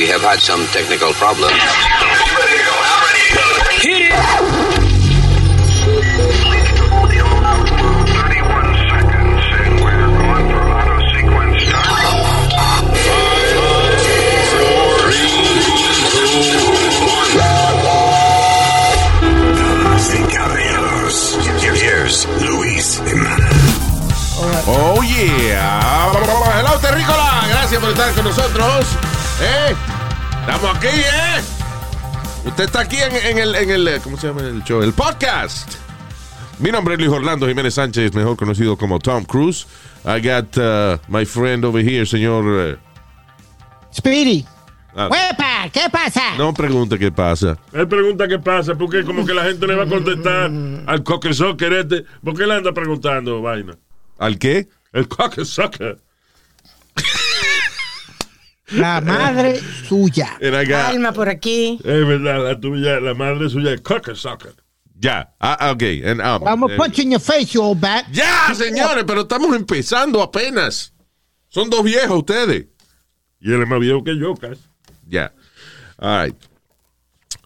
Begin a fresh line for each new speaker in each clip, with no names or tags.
We have had some technical problems.
Hit it!
Damas y caballeros, here's Luis Jiménez.
Oh yeah. Hello, Terrícola. Gracias por estar con nosotros. ¿Eh? Estamos aquí, ¿eh? Usted está aquí en, en el, en el, ¿cómo se llama el show? El podcast. Mi nombre es Luis Orlando Jiménez Sánchez, mejor conocido como Tom Cruise. I got uh, my friend over here, señor. uh,
Speedy.
ah,
¡Huepa! ¿Qué pasa?
no pregunte qué pasa.
Él pregunta qué pasa, porque como que la gente le va a contestar al cocker soccer este. ¿Por qué le anda preguntando vaina?
¿Al qué?
El cocker soccer.
La madre suya.
And I got-
Alma por aquí.
Es verdad, la tuya, la madre suya es cocker soccer.
ya. Ah, ah, ok. And, um,
I'm gonna
eh,
punch you in your face, you old bat.
ya, señores, pero estamos empezando apenas. Son dos viejos ustedes.
Y él es más viejo que yo, casi.
Ya. All right.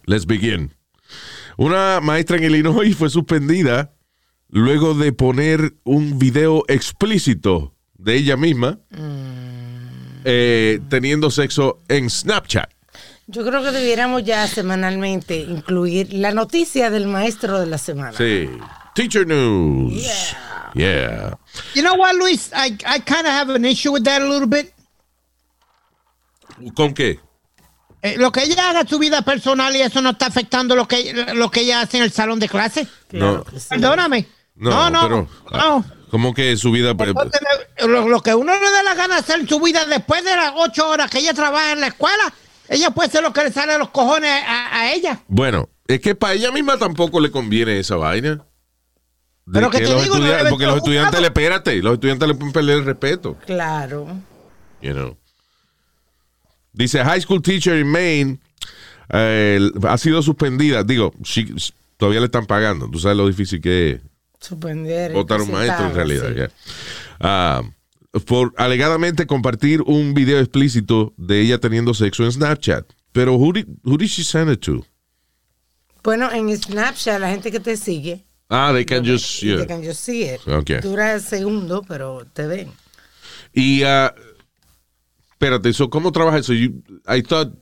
Let's begin. Una maestra en Illinois fue suspendida luego de poner un video explícito de ella misma eh, teniendo sexo en Snapchat.
Yo creo que debiéramos ya semanalmente incluir la noticia del maestro de la semana.
Sí. Teacher News. Yeah.
You know what, Luis? I, I kind of have an issue with that a little bit.
¿Con qué?
Eh, lo que ella haga en su vida personal y eso no está afectando lo que, lo que ella hace en el salón de clase.
No.
Perdóname.
No,
No, no.
pero, ah,
no.
¿Cómo que su vida?
Entonces, Lo, lo que uno le da la gana de hacer en su vida después de las ocho horas que ella trabaja en la escuela, ella puede hacer lo que le sale a los cojones a, a ella.
Bueno, es que para ella misma tampoco le conviene esa vaina. De
Pero que te
los
digo, no
porque los estudiantes, le espérate, los estudiantes le pueden perder el respeto.
Claro.
you know. Dice, high school teacher in Maine eh, ha sido suspendida. Digo, she- todavía le están pagando. Tú sabes lo difícil que es
Suspender.
votar un maestro en realidad.
sí.
ya. Ah, por alegadamente compartir un video explícito de ella teniendo sexo en Snapchat. Pero who did, who did she send it to?
Bueno, en Snapchat, la gente que te sigue,
Ah, they can just... yeah.
they can just see it.
Okay.
Dura segundo, pero te ven.
Y, ah, espérate, so, ¿cómo trabaja eso? You- I thought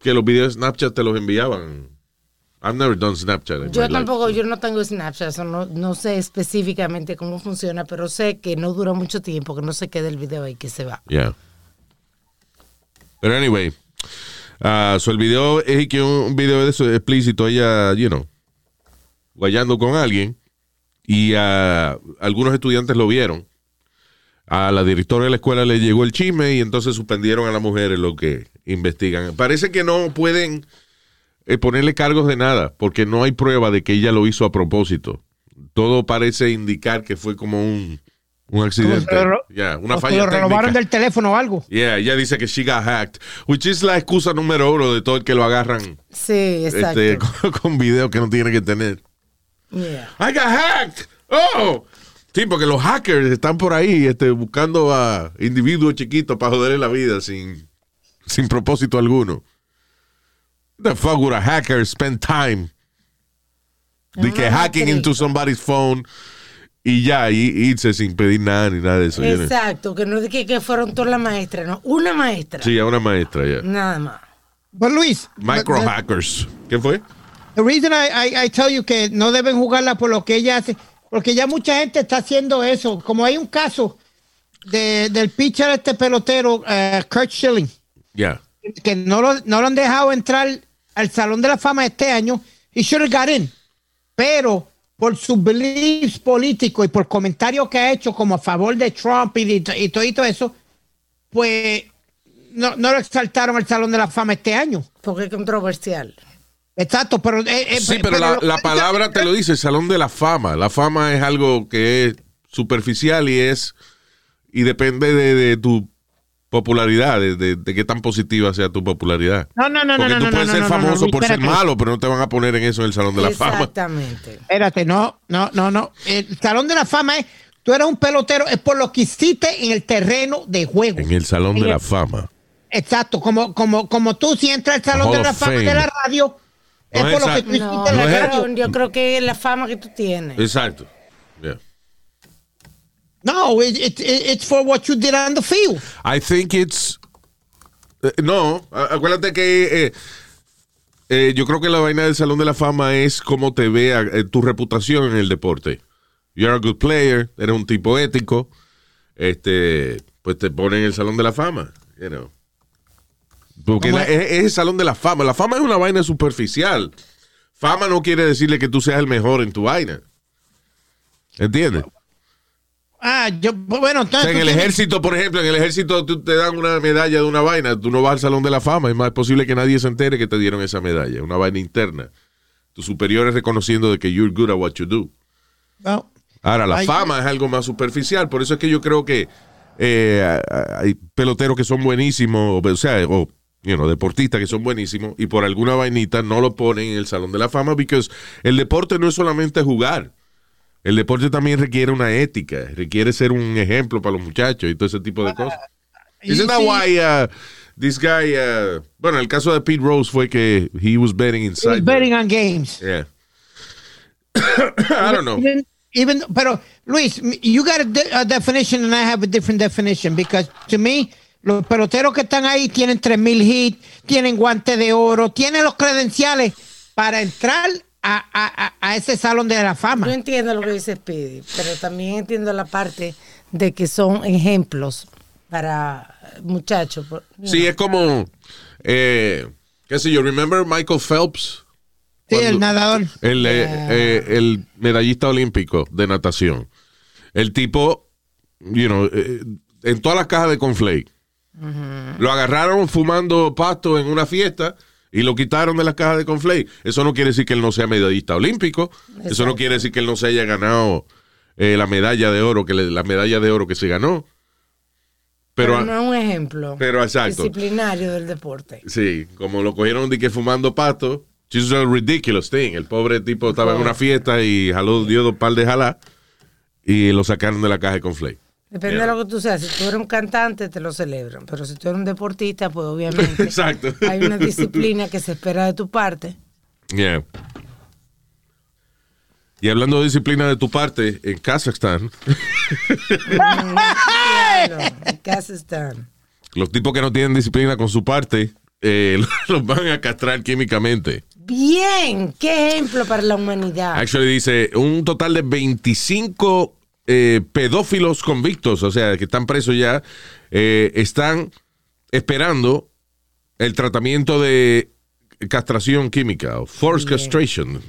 que los videos de Snapchat te los enviaban. I've never done Snapchat.
Yo
life.
tampoco, yo no tengo Snapchat, eso no, no sé específicamente cómo funciona, pero sé que no dura mucho tiempo, que no se queda el video ahí que se va.
Yeah. Pero anyway, so el video es que un, video de eso explícito, ella, you know, guayando con alguien y ah, algunos estudiantes lo vieron. A la directora de la escuela le llegó el chisme y entonces suspendieron a la mujer en lo que investigan. Parece que no pueden eh, ponerle cargos de nada porque no hay prueba de que ella lo hizo a propósito. Todo parece indicar que fue como un, un accidente. Yeah, una falla
lo robaron
técnica.
del teléfono o algo.
Yeah, ella dice que she got hacked, which is la excusa número uno de todo el que lo agarran
Sí, exacto.
este, con, con video que no tiene que tener.
Yeah.
I got hacked. Oh. Sí, porque los hackers están por ahí este, buscando a individuos chiquitos para joderle la vida sin, sin propósito alguno. The fuck would a hacker spend time? De que hacking into somebody's phone y ya, y irse sin pedir nada ni nada de eso.
Exacto, que no es que, que fueron todas las maestras, no, una maestra.
Sí, a una maestra, ya.
Nada más.
But Luis,
Micro
the-
hackers. ¿Qué fue?
The reason I, I, I tell you que no deben jugarla por lo que ella hace, porque ya mucha gente está haciendo eso. Como hay un caso de, del pitcher este pelotero, eh, Kurt Schilling,
Ya.
Que no lo, no lo han dejado entrar al Salón de la Fama este año. He should have got in. Pero por sus beliefs políticos y por comentarios que ha hecho como a favor de Trump y, de- y todo, y todo eso, pues no, no lo exaltaron al Salón de la Fama este año.
Porque es controversial.
Exacto, pero... eh, eh,
Sí, pero la,
lo-
la palabra te lo dice, Salón de la Fama. La fama es algo que es superficial y es y depende de, de tu popularidad, de, de- de qué tan positiva sea tu popularidad.
No, no, no, no,
Porque
no,
tú
no,
puedes
no,
ser
no, no,
famoso
no,
por ser malo, pero no te van a poner en eso en el Salón de la Fama.
Exactamente.
Espérate, no, no, no, no. El Salón de la Fama es, tú eres un pelotero, es por lo que hiciste en el terreno de juego.
En el Salón de la Fama.
Exacto, como, como, como tú si entras al salón
Hall
de la fama
Fame.
de la radio, es
No
por
es
lo que tú hiciste
No,
en la
no es-
radio.
yo creo que es la fama que tú tienes.
Exacto. Yeah.
No, it, it, it- it's for what you did on the field.
I think it's. eh, no, acuérdate que. eh, eh, yo creo que la vaina del Salón de la Fama es cómo te vea eh, tu reputación en el deporte. You're a good player, eres un tipo ético, este, pues te ponen en el Salón de la Fama, you know. Porque
¿Cómo
la- es, es el Salón de la Fama. La fama es una vaina superficial. Fama no quiere decirle que tú seas el mejor en tu vaina. ¿Entiendes?
Ah, yo, bueno,
O
entonces.
sea, en el
tienes-
ejército, por ejemplo, en el ejército tú te dan una medalla de una vaina, tú no vas al Salón de la Fama, es más posible que nadie se entere que te dieron esa medalla, una vaina interna. Tus superiores reconociendo de que you're good at what you do.
No.
Ahora, la
Ay.
fama es algo más superficial, por eso es que yo creo que eh, hay peloteros que son buenísimos, o sea, o you know, deportistas que son buenísimos y por alguna vainita no lo ponen en el Salón de la Fama, porque el deporte no es solamente jugar. El deporte también requiere una ética, requiere ser un ejemplo para los muchachos y todo ese tipo de cosas. Isn't that why uh, this guy, uh, bueno, el caso de Pete Rose fue que he was betting
He
inside.
was
the-
betting on games.
Yeah. I don't know.
Even, even, pero Luis, you got a, de- a definition and I have a different definition because to me, los peloteros que están ahí tienen 3000 hits, tienen guante de oro, tienen los credenciales para entrar a, a- a- a ese salón de la
Yo
fama.
entiendo lo que dice Speedy, pero también entiendo la parte de que son ejemplos para muchachos.
Sí, es como, eh, qué sé yo, remember Michael Phelps,
Sí,
cuando-
el nadador.
el, eh, eh, el medallista olímpico de natación. El tipo, you know, eh, en todas las cajas de conflake. Lo agarraron fumando pasto en una fiesta y lo quitaron de las cajas de conflake. Eso no quiere decir que él no sea medallista olímpico. Eso no quiere decir que él no se haya ganado eh, la medalla de oro, que le- la medalla de oro que se ganó. Pero,
Pero, no es un ejemplo
pero exacto.
disciplinario del deporte.
Sí, como lo cogieron de que fumando pasto. Is a ridiculous thing. El pobre tipo estaba en una fiesta y jaló, dio dos par de jalá y lo sacaron de la caja de conflake.
Depende
Yeah.
de lo que tú seas. Si tú eres un cantante, te lo celebran. Pero si tú eres un deportista, pues obviamente
Exacto.
hay una disciplina que se espera de tu parte.
Yeah. Y hablando de disciplina de tu parte, en Kazajstán,
Claro, en Kazajstán.
los tipos que no tienen disciplina con su parte, eh, los van a castrar químicamente.
Bien, qué ejemplo para la humanidad.
Actually dice un total de 25 eh, pedófilos convictos, o sea, que están presos ya, eh, están esperando el tratamiento de castración química o forced castration.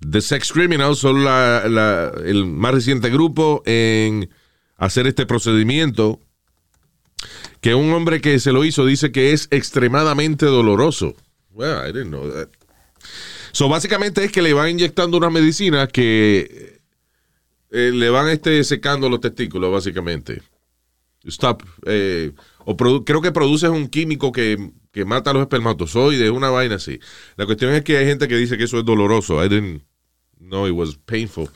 The Sex Criminals son la- la- el más reciente grupo en hacer este procedimiento que un hombre que se lo hizo dice que es extremadamente doloroso. Well, I didn't know that. So, básicamente es que le van inyectando una medicina que eh, le van este, secando los testículos, básicamente. Stop. eh, o produ- creo que produce un químico que, que mata a los espermatozoides, una vaina así. La cuestión es que hay gente que dice que eso es doloroso. I didn't know it was painful.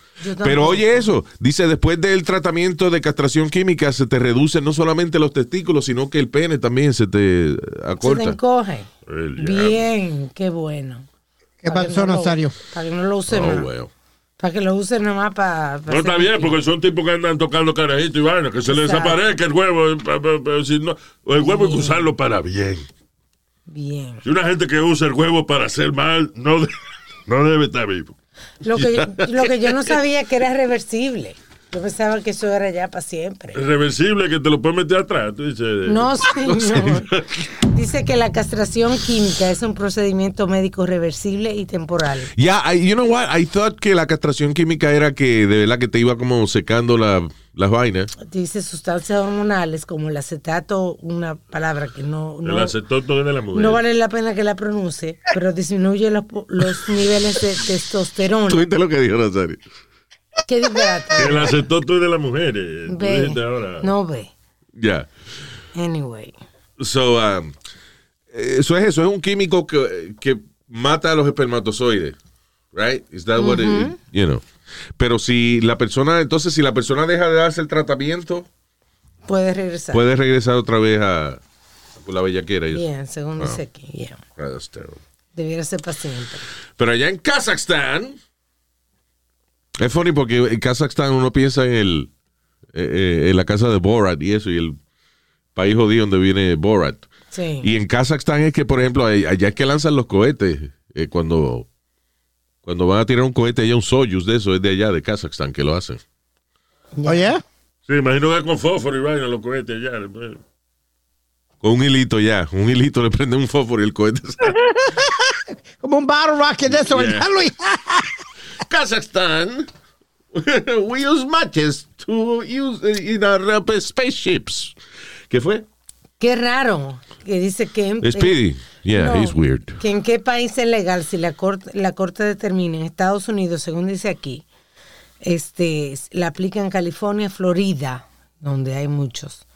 Pero oye eso, dice después del tratamiento de castración química se te reducen no solamente los testículos, sino que el pene también se te
Se te
acorta.
encoge. Bien, qué bueno.
¿Qué pasó,
no lo-
Nazario?
Para que no lo use
Oh, well.
Para que lo use nomás para.
No está bien, porque son tipos que andan tocando carajitos y vaina, que se les desaparezca el huevo. eh, pa- pa- pa- si no- el huevo hay que usarlo para bien.
Bien.
Si una gente que usa el huevo para hacer mal, no, no debe estar vivo.
Lo que, yo, lo que yo no sabía que era reversible. Yo pensaba que eso era ya para siempre.
Reversible que te lo puedes meter atrás. Tú dices,
No, señor. Dice que la castración química es un procedimiento médico reversible y temporal.
Yeah, I- you know what? I thought que la castración química era que de verdad que te iba como secando la- las vainas.
Dice sustancias hormonales como el acetato, una palabra que no,
El
no,
acetoto es de la mujer.
no vale la pena que la pronuncie, pero disminuye los, los niveles de testosterona.
¿Tú viste lo que dijo Nazario?
¿Qué disparate?
El acetoto es de las mujeres. Tú
Ve.
ahora.
No ve.
Ya.
Anyway.
So, um, eso es eso, es un químico que, que mata a los espermatozoides. Right? Is that what it- you know? Pero si la persona, entonces si la persona deja de darse el tratamiento,
Puede regresar.
puede regresar otra vez a, la bellaquera.
Bien, según dice aquí, yeah.
Ah, that's terrible.
Debiera ser paciente.
Pero allá en Kazajstán. Es funny porque en Kazajstán uno piensa en el. eh, eh, en la casa de Borat y eso, y el país jodido donde viene Borat.
Sí.
Y en Kazajstán es que, por ejemplo, allá es que lanzan los cohetes. eh, cuando, cuando van a tirar un cohete, allá un Soyuz de eso, es de allá, de Kazajstán, que lo hacen.
Oye,
Sí, imagino que con fósforo y vaina los cohetes después.
Con un hilito ya. Un hilito le prende un fósforo y el cohete sale.
como un battle rocket de eso,
Yeah.
¿verdad, Luis?
Kazakhstan, we use matches to use in our uh, spaceships. ¿Qué fue?
Qué raro que dice que en,
Speedy. Yeah,
No,
he's weird.
que en qué país es legal si la corte, la corte determina en Estados Unidos, según dice aquí, este, la aplica en California, Florida, donde hay muchos.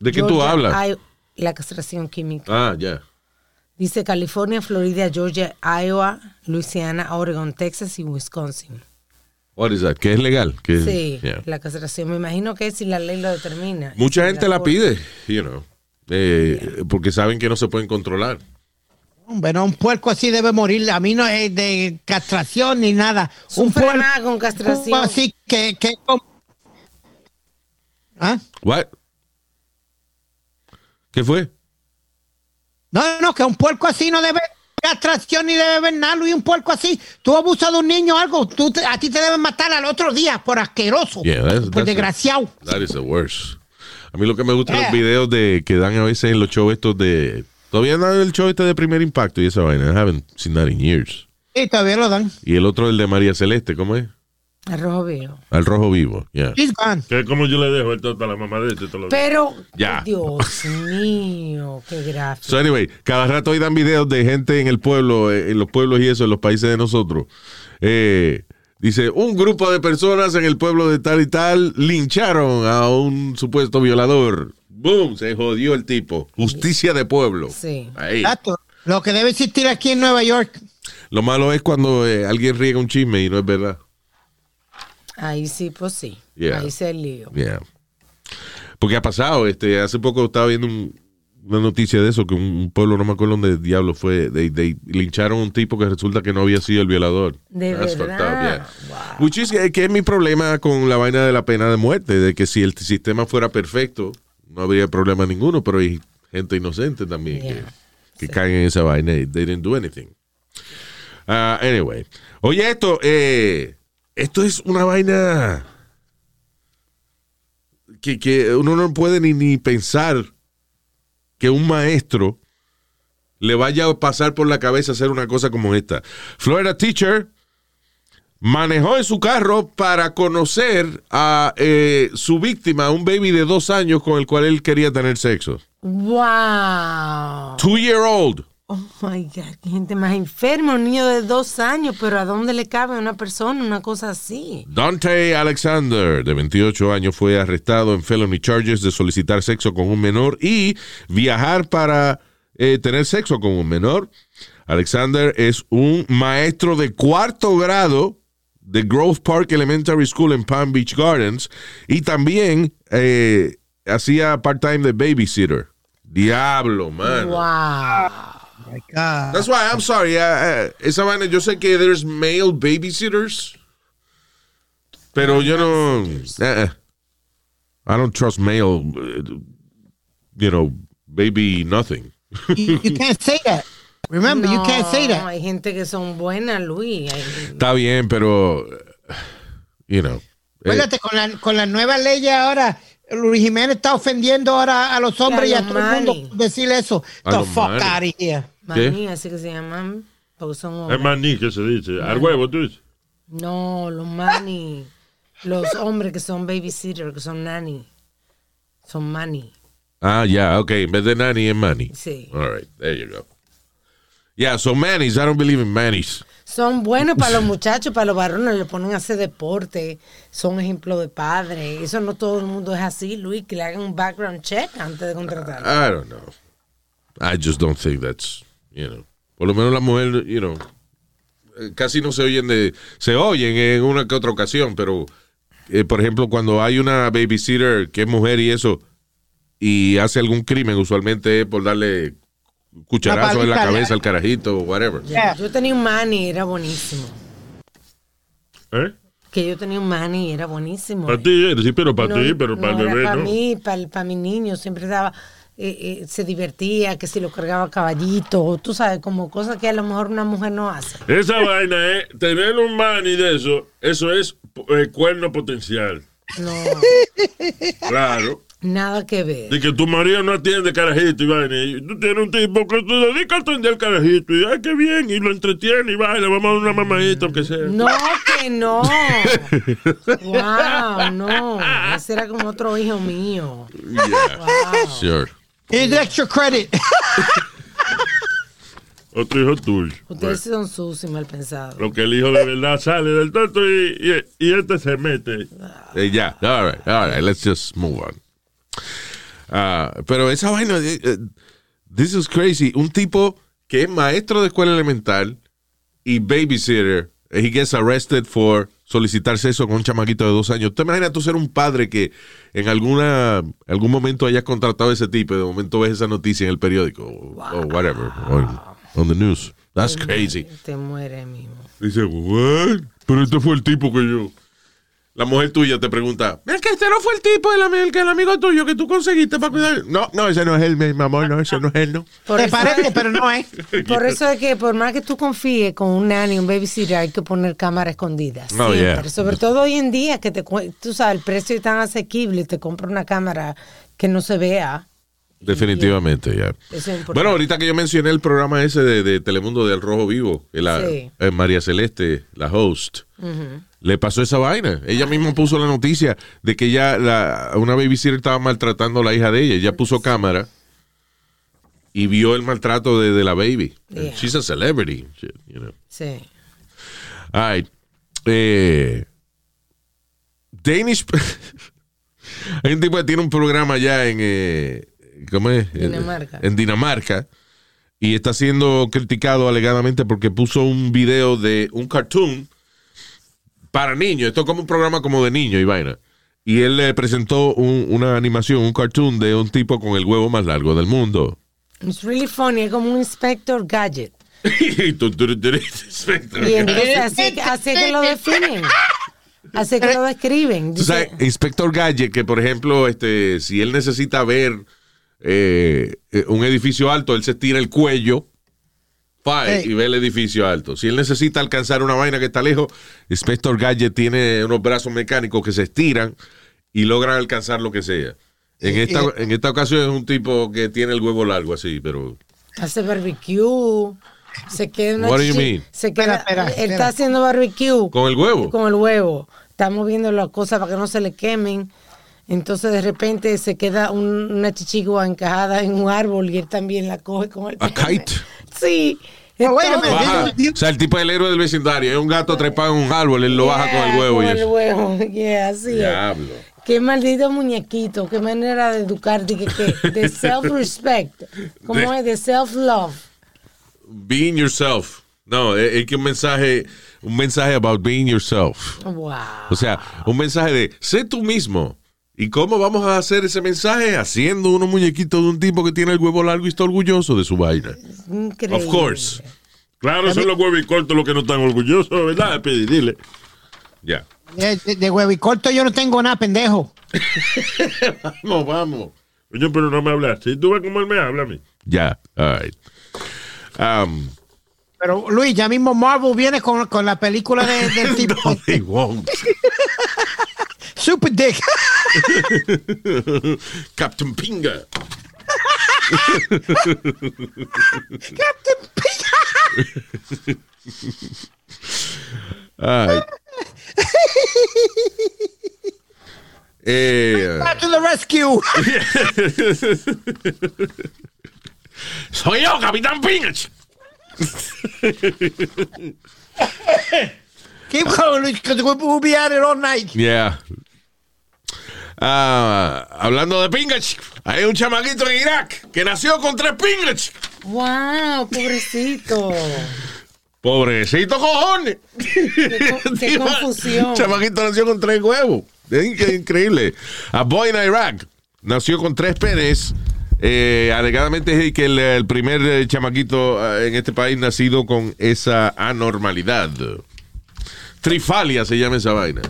¿De qué tú hablas?
hay la castración química.
Ah, ya.
Dice California, Florida, Georgia, Iowa, Luisiana, Oregon, Texas y Wisconsin.
What is that? ¿Qué es legal? ¿Qué-
Sí,
yeah.
la castración. Me imagino que si la ley lo determina.
Mucha
Si
gente la pide, you know, eh, porque saben que no se pueden controlar.
Bueno, un puerco así debe morir. A mí no es de castración ni nada. Un
Sufre
puerco
más con castración.
así que... que ¿Ah?
What? ¿Qué fue?
No, no, que un puerco así no debe castración ni debe ver nada, Luis. Un puerco así. Tú abusas de un niño o algo, tú te- a ti te deben matar al otro día por asqueroso.
Yeah, that's-
por
that's
desgraciado.
That is the worst. A mí lo que me gustan
Yeah.
los videos de que dan a veces en los shows estos de... Todavía dan el show este de primer impacto y esa vaina. I haven't seen that in years.
Sí, todavía lo dan.
Y el otro, el de María Celeste, ¿cómo es?
Al rojo vivo.
Al rojo vivo, yeah.
He's gone.
Que como yo le dejo esto para la mamá de este días.
Pero,
Ya.
Dios mío, qué gráfico.
So anyway, cada rato hoy dan videos de gente en el pueblo, eh, en los pueblos y eso, en los países de nosotros. Eh, dice, un grupo de personas en el pueblo de tal y tal lincharon a un supuesto violador. Boom, se jodió el tipo. Justicia de pueblo.
Sí.
Ahí.
Exacto. Lo que debe existir aquí en Nueva York.
Lo malo es cuando eh, alguien riega un chisme y no es verdad.
Ahí sí, pues sí.
Yeah.
Ahí se el lío.
Yeah. Porque ha pasado, este, hace poco estaba viendo un- una noticia de eso, que un, pueblo, no me acuerdo dónde diablo fue, de, de- lincharon a un tipo que resulta que no había sido el violador.
De
That's
verdad.
up, yeah.
Wow.
Which is que, que es mi problema con la vaina de la pena de muerte, de que si el sistema fuera perfecto, no habría problema ninguno, pero hay gente inocente también que, que caen en esa vaina y they didn't do anything. Ah, anyway. Oye, esto, eh, esto es una vaina que, que uno no puede ni, ni pensar que un maestro le vaya a pasar por la cabeza hacer una cosa como esta. Florida Teacher manejó en su carro para conocer a eh, su víctima, un baby de dos años con el cual él quería tener sexo.
Wow.
Two year old.
Oh my God, qué gente más enferma, un niño de dos años, pero ¿a dónde le cabe una persona una cosa así?
Dante Alexander, de 28 años, fue arrestado en felony charges de solicitar sexo con un menor y viajar para eh, tener sexo con un menor. Alexander es un maestro de cuarto grado de Grove Park Elementary School en Palm Beach Gardens y también eh, hacía part-time de babysitter. Diablo, man.
Wow.
My God.
That's why I'm sorry. uh, uh, esa vaina, yo sé que there's male babysitters, pero yo no. eh, eh. I don't trust male, uh, you know, baby nothing.
You, you can't say that. Remember, you can't say
No,
that.
Hay gente que son buenas, Luis. Hay-
Está bien, pero, uh, you know. eh,
Acuérdate, con la, con la nueva ley ahora, Luis Jiménez está ofendiendo ahora a los hombres y a, todo el mundo decir eso.
A
The fuck
manis.
out of here.
Maní, así que se llaman, porque son
Es
hombres.
maní que se dice. Al huevo, tú dices.
No, los mani. Los hombres que son babysitter, que son nanny. Son mani.
ah, ya, ok. En vez de nanny, es manny.
Sí.
All right, there you go. Yeah, so mannies, I don't believe in mannies.
Son buenos para los muchachos, para los varones, le ponen a hacer deporte, son ejemplo de padre. Eso no todo el mundo es así, Luis, que le hagan un background check antes de contratar.
I don't know. I just don't think that's, you know. Por lo menos la mujer, you know, casi no se oyen de, se oyen en una que otra ocasión, pero, eh, por ejemplo, cuando hay una babysitter que es mujer y eso, y hace algún crimen, usualmente es por darle cucharazo en la cabeza al carajito o whatever.
Yeah.
Yo tenía un mani, era buenísimo.
¿Eh?
Que yo tenía un mani, era buenísimo.
Para ti, sí, pero para
No,
ti, pero para el
era
bebé,
para
¿no?
mí, para, para mi niño, siempre daba, eh, eh, se divertía, que si lo cargaba caballito, tú sabes, como cosas que a lo mejor una mujer no hace.
Esa vaina es tener un mani de eso, eso es eh, cuerno potencial.
No,
Claro.
nada que ver.
De que tu marido no atiende carajito y vaina. Y tú tienes un tipo que se dedica a atender al carajito. Y ay, qué bien. Y lo entretiene y vaina. Vamos a dar una mamadita, aunque sea.
No, que no. wow, no. Ese era como otro hijo mío.
Yeah,
Wow.
sure.
Here's extra credit.
Otro hijo tuyo.
Ustedes son sucios y mal pensados.
Lo que el hijo de verdad sale del tonto y, y, y este se mete.
Eh, ya, all right, all right, let's just move on. Ah, pero esa vaina, eh, this is crazy. Un tipo que es maestro de escuela elemental y babysitter, he gets arrested for solicitar sexo con un chamaquito de dos años. ¿Te imaginas tú ser un padre que en alguna algún momento hayas contratado a ese tipo y de momento ves esa noticia en el periódico o o whatever, on the news? That's crazy.
Te muere mismo.
Dice, what? Pero este fue el tipo que yo.
La mujer tuya te pregunta, es que este no fue el tipo el, que el amigo tuyo que tú conseguiste para cuidar. No, no, ese no es él, mi amor, no, ese no es él, no.
Por
Te
eso,
parece, pero no es.
por eso es que por más que tú confíes con un nanny, un babysitter, hay que poner cámara escondida.
Oh, yeah.
Sobre todo hoy en día que te, cu- tú sabes, el precio es tan asequible, te compra una cámara que no se vea.
Definitivamente, ya.
Es.
Bueno, ahorita que yo mencioné el programa ese de, de Telemundo del Rojo Vivo, que la,
Sí.
eh, María Celeste, la host, le pasó esa vaina. Ella misma puso la noticia de que ella, la, una babysitter estaba maltratando a la hija de ella. Ella puso cámara y vio el maltrato de, de la baby.
Yeah.
She's a celebrity, shit, you know.
Sí.
All right. Eh, Danish. Hay un tipo que tiene un programa allá en. Eh, ¿Cómo es?
Dinamarca.
En Dinamarca. Y está siendo criticado alegadamente porque puso un video de un cartoon para niños. Esto es como un programa como de niños y vaina. Y él le presentó un- una animación, un cartoon de un tipo con el huevo más largo del mundo.
It's really funny, es como un Inspector Gadget.
Y
entonces así, que- así que lo definen. Así que lo describen.
Sabes,
Dice,
Inspector Gadget, que por ejemplo, este, si él necesita ver eh, eh, un edificio alto, él se tira el cuello
Hey.
y ve el edificio alto. Si él necesita alcanzar una vaina que está lejos, Inspector Gadget tiene unos brazos mecánicos que se estiran y logran alcanzar lo que sea. En esta, en esta ocasión es un tipo que tiene el huevo largo así, pero...
hace barbecue. Se queda una
What do you
chi-
mean?
Se queda,
Espera, espera,
él
espera.
está haciendo barbecue
¿Con el huevo?
con el huevo. Está moviendo las cosas para que no se le quemen. Entonces de repente se queda un- una chichigua encajada en un árbol y él también la coge con el
A
pene.
kite.
Sí.
No, wait a
Todo.
minute.
Baja. O sea, el tipo es el héroe del vecindario. Es un gato trepado en un árbol, él lo baja con el huevo.
Con
y
el
eso.
huevo. Yeah, así es.
Diablo.
Qué maldito muñequito, qué manera de educar, de, que, que- de self-respect. ¿Cómo
De-
es? De self-love.
Being yourself. No, es, es que un mensaje, un mensaje about being yourself.
Wow.
O sea, un mensaje de sé tú mismo. ¿Y cómo vamos a hacer ese mensaje? Haciendo unos muñequitos de un tipo que tiene el huevo largo y está orgulloso de su vaina.
Increíble.
Of course.
Claro, son los huevos y cortos los que no están orgullosos, ¿verdad? Pidi? Dile.
Ya.
De, de- de huevo y corto yo no tengo nada, pendejo.
Vamos, vamos.
Coño, pero no me hablas. Si tú ves cómo él me habla a mí.
Ya, all right. Um,
Pero Luis, ya mismo Marvel viene con, con la película de- del tipo
no, they won't.
Super Dick.
Captain Pinga. All right. Eh,
Back to the rescue.
soy yo, Capitán Pinga.
Keep going, because we'll be at it all night.
Yeah. Ah, hablando de pingas, hay un chamaquito en Irak que nació con tres pingas.
Wow, pobrecito.
Pobrecito cojones.
co- qué confusión.
Chamaquito nació con tres huevos. Es inc- increíble. A boy in Iraq nació con tres penes. Eh, alegadamente es que el, el primer eh, chamaquito eh, en este país nacido con esa anormalidad. Trifalia se llama esa vaina.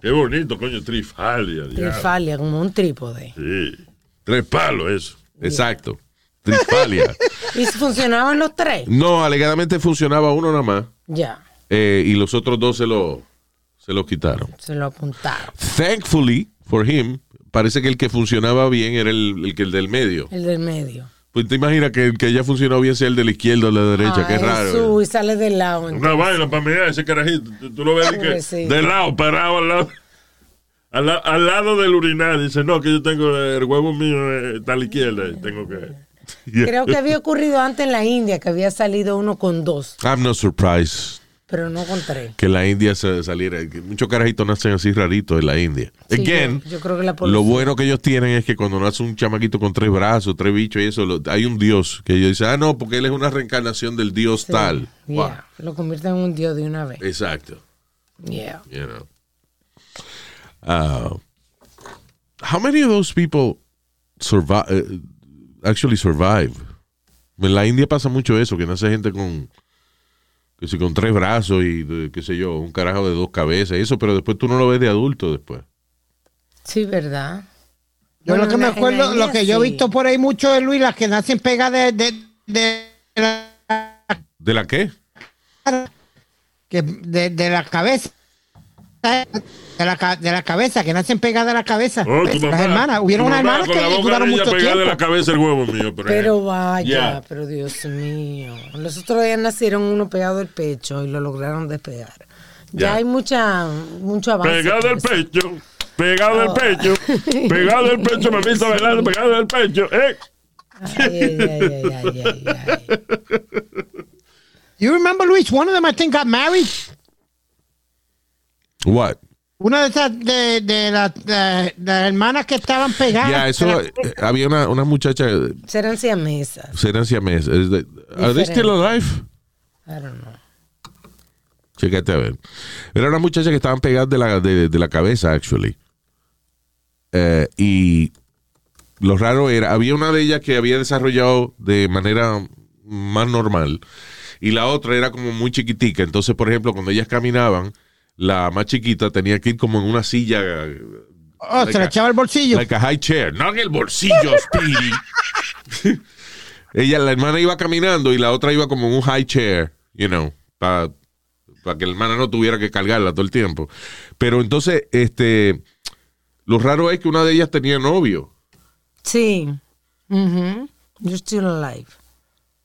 Qué bonito, coño, trifalia.
Trifalia, como un trípode.
Sí. Tres palos, eso.
Exacto. Trifalia.
¿Y funcionaban los tres?
No, alegadamente funcionaba uno nada más.
Ya,
eh, y los otros dos se lo, se los quitaron.
se lo apuntaron.
Thankfully for him, parece que el que funcionaba bien era el, el que el del medio.
El del medio.
Pues te imaginas que el que ya funcionó bien sea el de la izquierda o la derecha,
Ah,
qué raro.
Jesús, y sale del lado.
Una vaina para mirar ese carajito. Tú, tú lo ves que,
Pobrecito.
de lado, parado al lado. Al, la- al lado del urinar. Dice, no, que yo tengo el huevo mío eh, está a la izquierda. y Tengo que.
Creo que había ocurrido antes en la India, que había salido uno con dos,
I'm not surprised
pero no con tres.
que la India se saliera. muchos carajitos nacen así raritos en la India.
Sí,
Again,
yo- yo creo que la
lo bueno que ellos tienen es que cuando nace un chamaquito con tres brazos, tres bichos y eso, lo- hay un dios que ellos dicen, ah, no, porque él es una reencarnación del dios
Sí.
tal.
Yeah,
Wow.
Lo convierten en un dios de una vez.
Exacto.
Yeah.
you know. Uh, how many of those people survive, actually survive? En la India pasa mucho eso, que nace gente con, que si con tres brazos y, de- qué sé yo, un carajo de dos cabezas y eso, pero después tú no lo ves de adulto después.
Sí, ¿verdad?
Yo
Bueno,
lo que me acuerdo, lo que yo he visto por ahí mucho de Luis, las que nacen pegadas de, de, de la,
¿De la qué?
que de, de la cabeza. De la, ca- de la cabeza, que nacen pegadas a la cabeza.
Oh, tu
las
mamá-
hermanas, hubieron unas hermanas
la
que
boca
duraron mucho
pegada
tiempo.
de la cabeza el huevo mío.
Pero
ejemplo.
vaya,
Ya.
pero Dios mío. Los otros días nacieron uno pegado del pecho y lo lograron despegar. Ya,
Ya.
hay mucha, mucho avance.
Pegado
eso.
pecho. Pegado
Oh.
del pecho. Pegado del pecho, mamita bailando. Pegado del pecho. ¿eh?
Ay, ay, ay, ay, ay, ay.
You remember, Luis, one of them I think got married.
What?
Una de esas de, de las de, de las hermanas que estaban pegadas.
Ya, eso,
De
eh, había una, una muchacha, eh,
Serán siamesas.
serán siameses. es de- ¿Are they still alive?
I don't know.
Chécate a ver. Era una muchacha que estaban pegadas de la, de, de la cabeza, actually. Eh, y lo raro era, había una de ellas que había desarrollado de manera más normal y la otra era como muy chiquitica. Entonces, por ejemplo, cuando ellas caminaban, la más chiquita tenía que ir como en una silla.
Oh, se le echaba el bolsillo.
Like a high chair. No en el bolsillo, Speedy. Ella, la hermana iba caminando y la otra iba como en un high chair, you know, para que la hermana no tuviera que cargarla todo el tiempo. Pero entonces, este, lo raro es que una de ellas tenía novio.
Sí. You're still alive.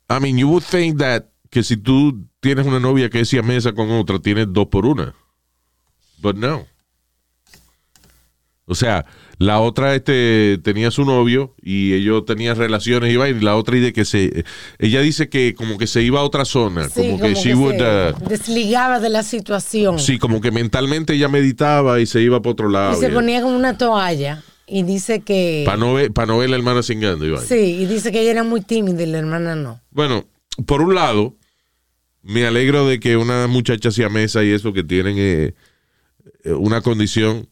I mean, you would think that que si tú tienes una novia que es siamesa con otra, tienes dos por una. But no. O sea, la otra este, tenía su novio y ellos tenían relaciones y vaina, y la otra y de que se ella dice que como que se iba a otra zona,
Sí,
como que she
se
would uh,
desligaba de la situación.
sí, como que mentalmente ella meditaba y se iba para otro lado.
y se ponía como una toalla. Y dice que.
para no ver, pa' no ver la hermana cingando y vaina.
Sí, y dice que ella era muy tímida y la hermana no.
Bueno, por un lado, me alegro de que una muchacha siamesa y eso que tienen eh, una condición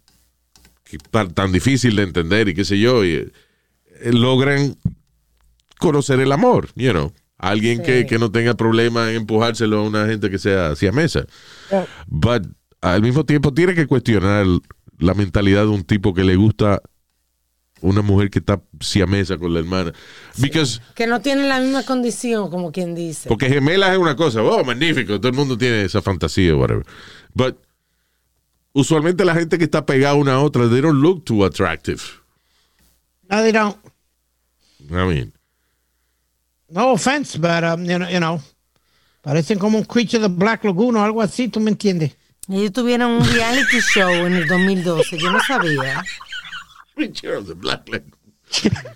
tan difícil de entender y qué sé yo, y, eh, logran conocer el amor, you know. Alguien
Sí.
que, que no tenga problema en empujárselo a una gente que sea siamesa. But al mismo tiempo tiene que cuestionar la mentalidad de un tipo que le gusta una mujer que está siamesa con la hermana. Because
Que no tiene la misma condición, como quien dice.
porque gemelas es una cosa, oh, magnífico, todo el mundo tiene esa fantasía, whatever. But usualmente la gente que está pegada una a otra, they don't look too attractive.
No, they don't.
I mean,
No offense, but, um, you, know, you know, parecen como un creature de Black Lagoon o algo así, ¿tú me entiendes?
Ellos tuvieron un reality show en el 2012, yo no sabía.
Picture of the Black Lagoon.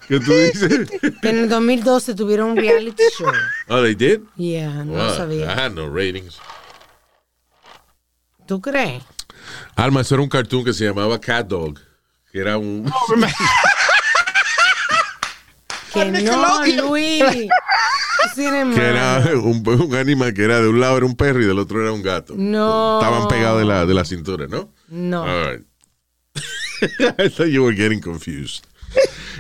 ¿Qué tú dices?
En el 2012 tuvieron un reality show.
Oh, they did?
Yeah, no
Wow, I
sabía.
had no ratings.
¿Tú crees?
Alma, eso era un cartoon que se llamaba Cat Dog, que era un...
Que no, Luis.
Que era un, un animal que era de un lado era un perro y del otro era un gato.
No.
Estaban pegados de la, de la cintura, ¿no?
No.
All right. I thought you were getting confused.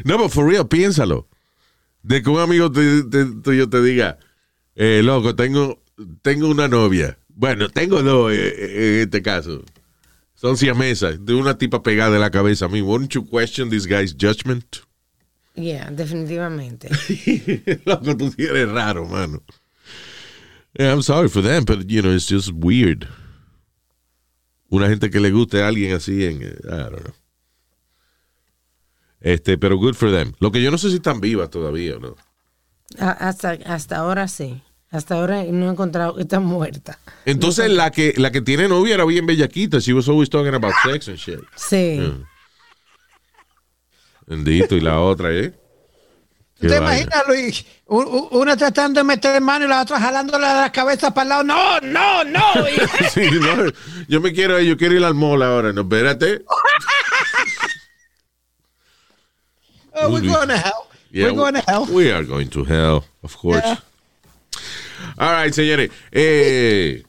No, pero for real, piénsalo. De que un amigo tuyo te diga, eh, loco, tengo, tengo una novia. Bueno, tengo dos eh, eh, en este caso. Son siamesas, de una tipa pegada de la cabeza a mí. Wouldn't you question this guy's judgment?
Yeah, definitivamente.
Loco, tú sí eres raro, mano. Yeah, I'm sorry for them, but, you know, it's just weird. Una gente que le guste a alguien así en... eh, I don't know. Este, pero good for them. Lo que yo no sé si están vivas todavía o no.
Hasta, hasta ahora sí. Hasta ahora no he encontrado que está muerta.
Entonces, la que, la que tiene novia era bien bellaquita. She was always talking about sex and shit.
Sí.
Bendito. Y la otra, ¿eh? Qué
¿Tú te imaginas, Luis? Una tratando de meter mano y la otra jalándole la cabeza para el lado. No, no, no.
Sí, no, yo me quiero, yo quiero ir al mall ahora. No, espérate.
Oh, we're going to hell.
Yeah,
we're going to hell.
We are going to hell, of course.
Yeah.
All right, señores. Eh,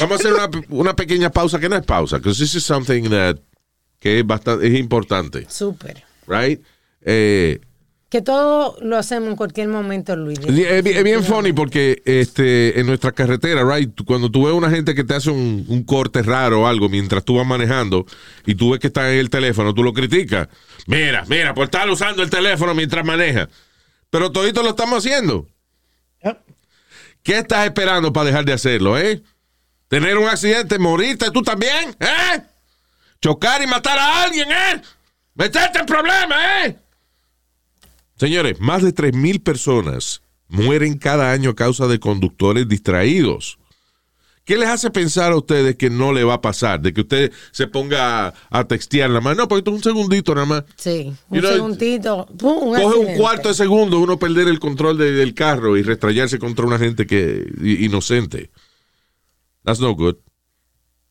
vamos a hacer una, una pequeña pausa, que no es pausa, because this is something that que es bastante es importante,
Súper.
right? Eh,
Que todo lo hacemos en cualquier momento, Luis.
es, es bien- es bien funny porque este, en nuestra carretera, right, cuando tú ves una gente que te hace un, un corte raro o algo mientras tú vas manejando y tú ves que está en el teléfono, tú lo criticas. Mira, mira, por estar usando el teléfono mientras maneja. Pero todito lo estamos haciendo.
Yep.
¿Qué estás esperando para dejar de hacerlo, eh? Tener un accidente, morirte tú también, ¿eh? Chocar y matar a alguien, ¿eh? Meterte en problemas, ¿eh? Señores, más de 3.000 personas mueren cada año a causa de conductores distraídos. ¿Qué les hace pensar a ustedes que no le va a pasar? De que usted se ponga a, a textear nada más. No, porque esto es un segundito nada más.
Sí, un
You know,
segundito. pum, un
Coge un cuarto de segundo uno perder el control de- del carro y restrayarse contra una gente que inocente. That's no good.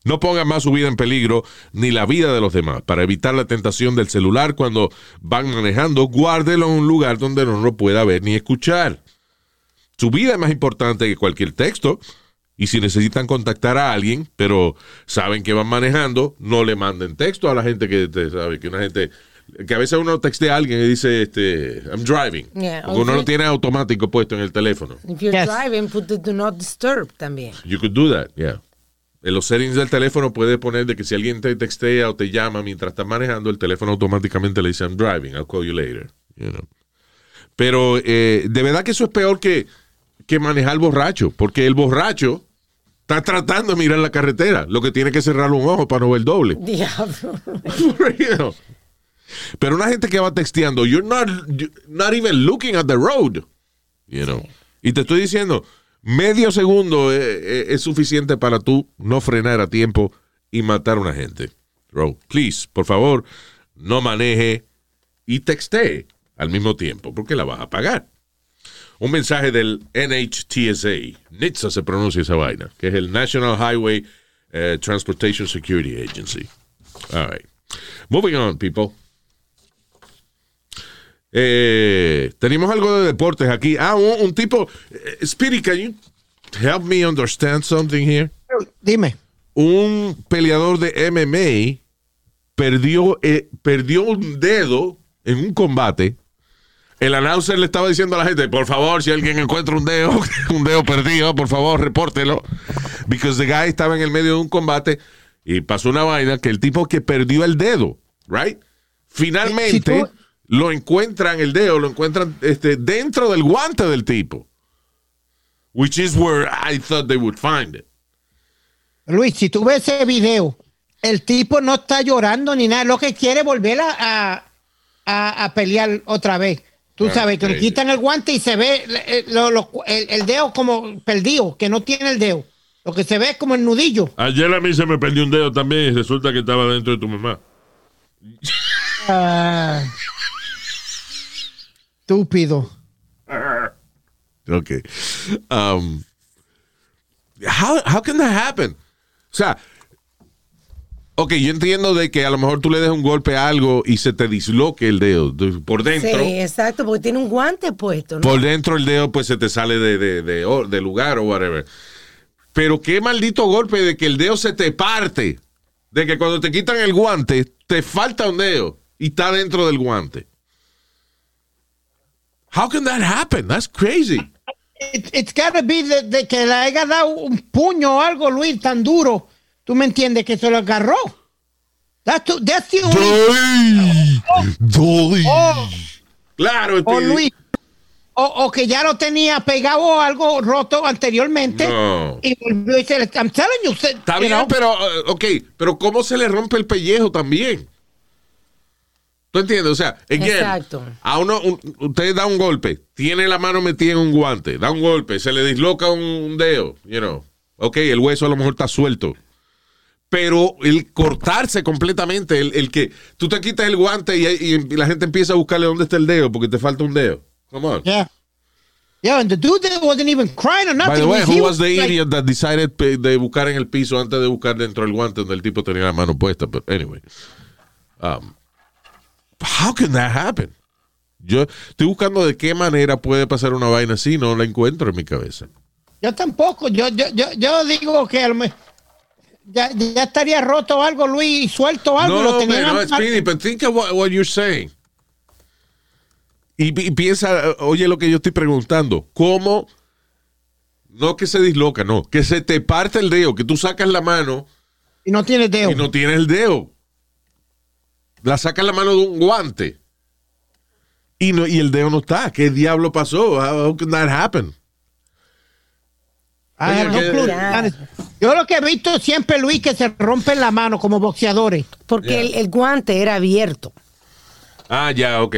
No pongan más su vida en peligro ni la vida de los demás. Para evitar la tentación del celular cuando van manejando, guárdelo en un lugar donde no lo pueda ver ni escuchar. Su vida es más importante que cualquier texto. Y si necesitan contactar a alguien, pero saben que van manejando, no le manden texto a la gente que te sabe, que una gente que a veces uno textea a alguien y dice este I'm driving.
Yeah,
porque uno lo tiene automático puesto en el teléfono.
If you're
Yes.
driving, put the do not disturb también.
You could do that, yeah. En los settings del teléfono puedes poner de que si alguien te textea o te llama mientras estás manejando, el teléfono automáticamente le dice I'm driving, I'll call you later. you know. Pero eh, de verdad que eso es peor que, que manejar borracho, porque el borracho está tratando de mirar la carretera, lo que tiene que cerrar un ojo para no ver doble.
Diablo.
Real. Pero una gente que va texteando, you're not, you're not even looking at the road. You know. Y te estoy diciendo, medio segundo es, es- es suficiente para tú no frenar a tiempo y matar a una gente. Bro, please, por favor, no maneje y textee al mismo tiempo, porque la vas a pagar. Un mensaje del NHTSA, NHTSA se pronuncia esa vaina, que es el National Highway eh, Transportation Security Agency. All right. Moving on, people. Eh, tenemos algo de deportes aquí. Ah, un, un tipo. eh, Speedy, can you help me understand something here?
Dime.
Un peleador de MMA perdió, eh, perdió un dedo en un combate. El announcer le estaba diciendo a la gente, por favor, si alguien encuentra un dedo, un dedo perdido, por favor, repórtelo. Because the guy estaba en el medio de un combate y pasó una vaina que el tipo que perdió el dedo, right? Finalmente
Si tú-
lo encuentran el dedo, lo encuentran este, dentro del guante del tipo. Which is where I thought they would find it.
Luis, si tú ves ese video, el tipo no está llorando ni nada, lo que quiere es volver a, a- a pelear otra vez. Tú sabes que le quitan el guante y se ve eh, lo- lo- el, el dedo como perdido, que no tiene el dedo. Lo que se ve es como el nudillo.
Ayer a mí se me perdió un dedo también y resulta que estaba dentro de tu mamá.
Ah, estúpido.
Okay. Um, how, how can that happen? O sea, ok, yo entiendo de que a lo mejor tú le des un golpe a algo y se te disloque el dedo de- por dentro.
Sí, exacto, porque tiene un guante puesto, ¿no?
Por dentro el dedo pues se te sale de, de, de lugar o whatever. Pero qué maldito golpe de que el dedo se te parte. De que cuando te quitan el guante te falta un dedo y está dentro del guante. How can that happen? That's crazy.
It, it's gotta be de, de que le haya dado un puño o algo, Luis, tan duro. ¿Tú me entiendes? Que se lo agarró. That's, the- that's the only... Oh,
Claro,
o
Speedy.
Luis. O, o que ya lo tenía pegado o algo roto anteriormente.
No.
Y volvió y se le... I'm telling you. se-
Está
you
bien,
know.
pero, eh, ok, pero ¿cómo se le rompe el pellejo también? ¿Tú entiendes? O sea, again,
Exacto.
a uno, un- usted da un golpe, tiene la mano metida en un guante, da un golpe, se le disloca un, un dedo, you know. Ok, el hueso a lo mejor está suelto. Pero el cortarse completamente, el, el que tú te quitas el guante y, y la gente empieza a buscarle dónde está el dedo porque te falta un dedo. Come on.
Yeah. Yeah, and the dude there wasn't even crying or nothing.
By the way, who was the
like-
idiot that decided de buscar en el piso antes de buscar dentro del guante donde el tipo tenía la mano puesta? But anyway. Um, how can that happen? Yo estoy buscando de qué manera puede pasar una vaina así, no la encuentro en mi cabeza.
Yo tampoco. Yo, yo, yo, yo digo que a lo ya, ya estaría roto algo, Luis, y suelto algo. y lo
No,
tenían
man, no, Speedy, but think of what, what you're saying. Y, y piensa, oye lo que yo estoy preguntando, ¿cómo? No que se disloca, no, que se te parte el dedo, que tú sacas la mano
y no tiene dedo.
y no tienes el dedo. La sacas la mano de un guante. Y, no, y el dedo no está. ¿Qué diablo pasó? How, how can that happen?
I have no clue. Yo lo que he visto siempre, Luis, que se rompen la mano como boxeadores.
Porque el, el guante era abierto.
Ah, ya, ok.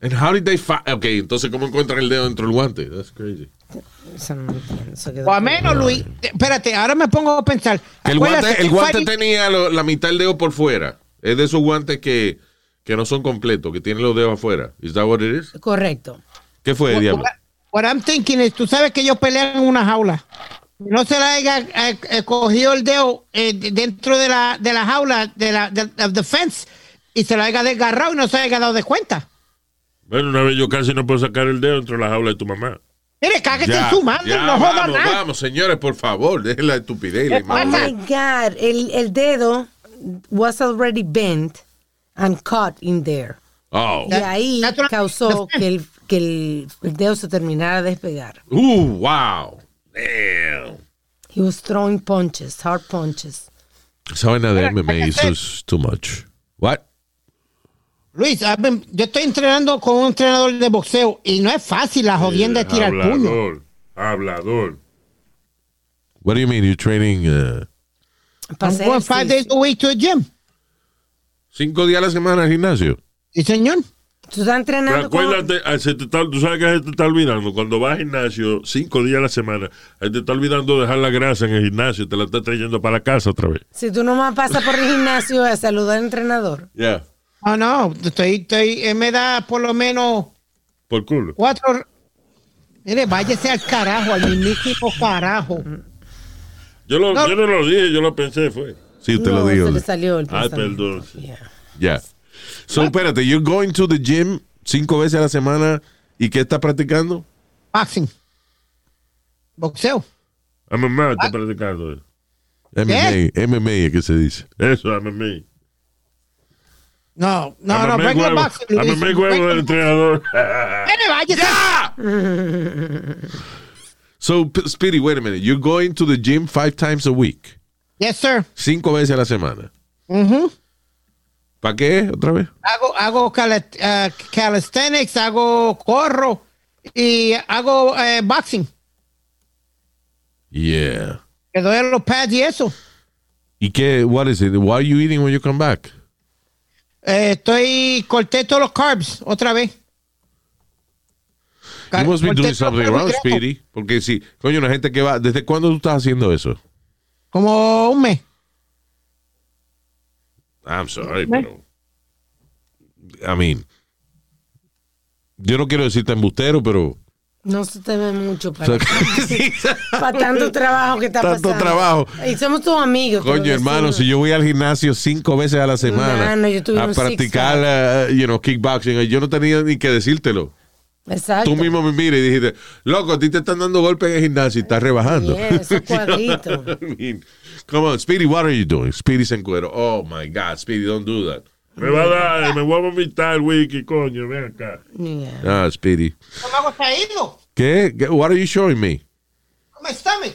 And how did they Ok, entonces, ¿cómo encuentran el dedo dentro del guante? That's crazy.
Eso no eso
O a menos, Luis. Espérate, ahora me pongo a pensar.
El guante, el tenía lo- la mitad del dedo por fuera. Es de esos guantes que, que no son completos, que tienen los dedos afuera. ¿Is that what it is?
Correcto.
¿Qué fue,
What-
diablo?
what- What I'm thinking is, tú sabes que ellos pelean en una jaula. No se le haya eh, eh, cogido el dedo eh, de- dentro de la, de la jaula de la de, of the fence y se lo haya desgarrado y no se haya dado de cuenta.
Bueno, una vez yo casi no puedo sacar el dedo entre la jaula de tu mamá.
Mire,
Ya,
en su mano,
ya,
no joda
vamos,
nada.
vamos, señores, por favor, dejen la estupidez y la
¿Qué
Oh my God. El, el dedo was already bent and caught in there.
Oh.
Y ahí causó que el, que el, el dedo se terminara de despegar.
Uh, wow. Damn.
He was throwing punches, hard punches.
Esa vaina de MMA es too much. What?
Luis, I've been- yo estoy entrenando con un entrenador de boxeo y no es fácil la jodienda de tirar puño.
Hablador, hablador.
What do you mean? You're training uh,
I'm going five days a week to the gym.
cinco días a la semana al gimnasio?
Sí, señor.
Tú estás entrenando
acuérdate, ah, se te está- tú sabes que se te está olvidando. Cuando vas al gimnasio cinco días a la semana, se te está olvidando dejar la grasa en el gimnasio te la estás trayendo para la casa otra vez.
Si tú nomás pasas por el gimnasio a saludar al entrenador.
Yeah.
No, no, estoy, estoy, él me da por lo menos
Por culo.
cuatro. Mire, váyase al carajo, al mismísimo carajo.
Yo, lo,
No.
yo no lo dije, yo lo pensé, fue.
Sí, usted
no,
lo dijo.
se le salió el
Ay,
pensamiento.
perdón.
Yeah.
Yeah. So, espérate, you're going to the gym cinco veces a la semana y qué estás practicando?
Boxing. Boxeo.
A mamá
Ah.
está practicando.
MMA, MMA es que se dice.
Eso, a mamá.
No, no, no, regular boxing.
a
Luis.
mamá huevo del entrenador.
Váyase.
So, Speedy, wait a minute. You're going to the gym five times a week.
Yes, sir.
Cinco veces a la semana.
Ujú.
¿Para qué? ¿Otra vez?
Hago, hago cali- eh, calisthenics, hago corro y hago eh, boxing.
Yeah.
Que doy los pads y eso.
¿Y qué? What is it? What are you eating when you come back?
Eh, estoy, corté todos los carbs otra vez.
You must be doing something wrong. Speedy. Porque si, coño, una gente que va. ¿Desde cuándo tú estás haciendo eso?
Como un mes.
I'm sorry, pero. I mean. Yo no quiero decirte embustero, pero.
No se te ve mucho para, para tanto trabajo que está
Tanto
pasando.
trabajo.
Y somos tus amigos.
Coño, hermano, si yo voy al gimnasio cinco veces a la semana
yo tuve
a practicar, uh, you know, kickboxing, yo no tenía ni que decírtelo.
Exacto.
Tú mismo me miras y dijiste, loco, a ti te están dando golpes en el gimnasio y estás rebajando.
Yeah, esos cuadritos.
I mean, come on, Speedy, what are you doing? Speedy se encuero. Oh my God, Speedy, don't do that.
Me va a dar, me voy a vomitar el wiki, coño, ven acá.
Yeah.
Ah, Speedy.
está ido.
¿Qué? ¿Qué? What are you showing me?
My stomach.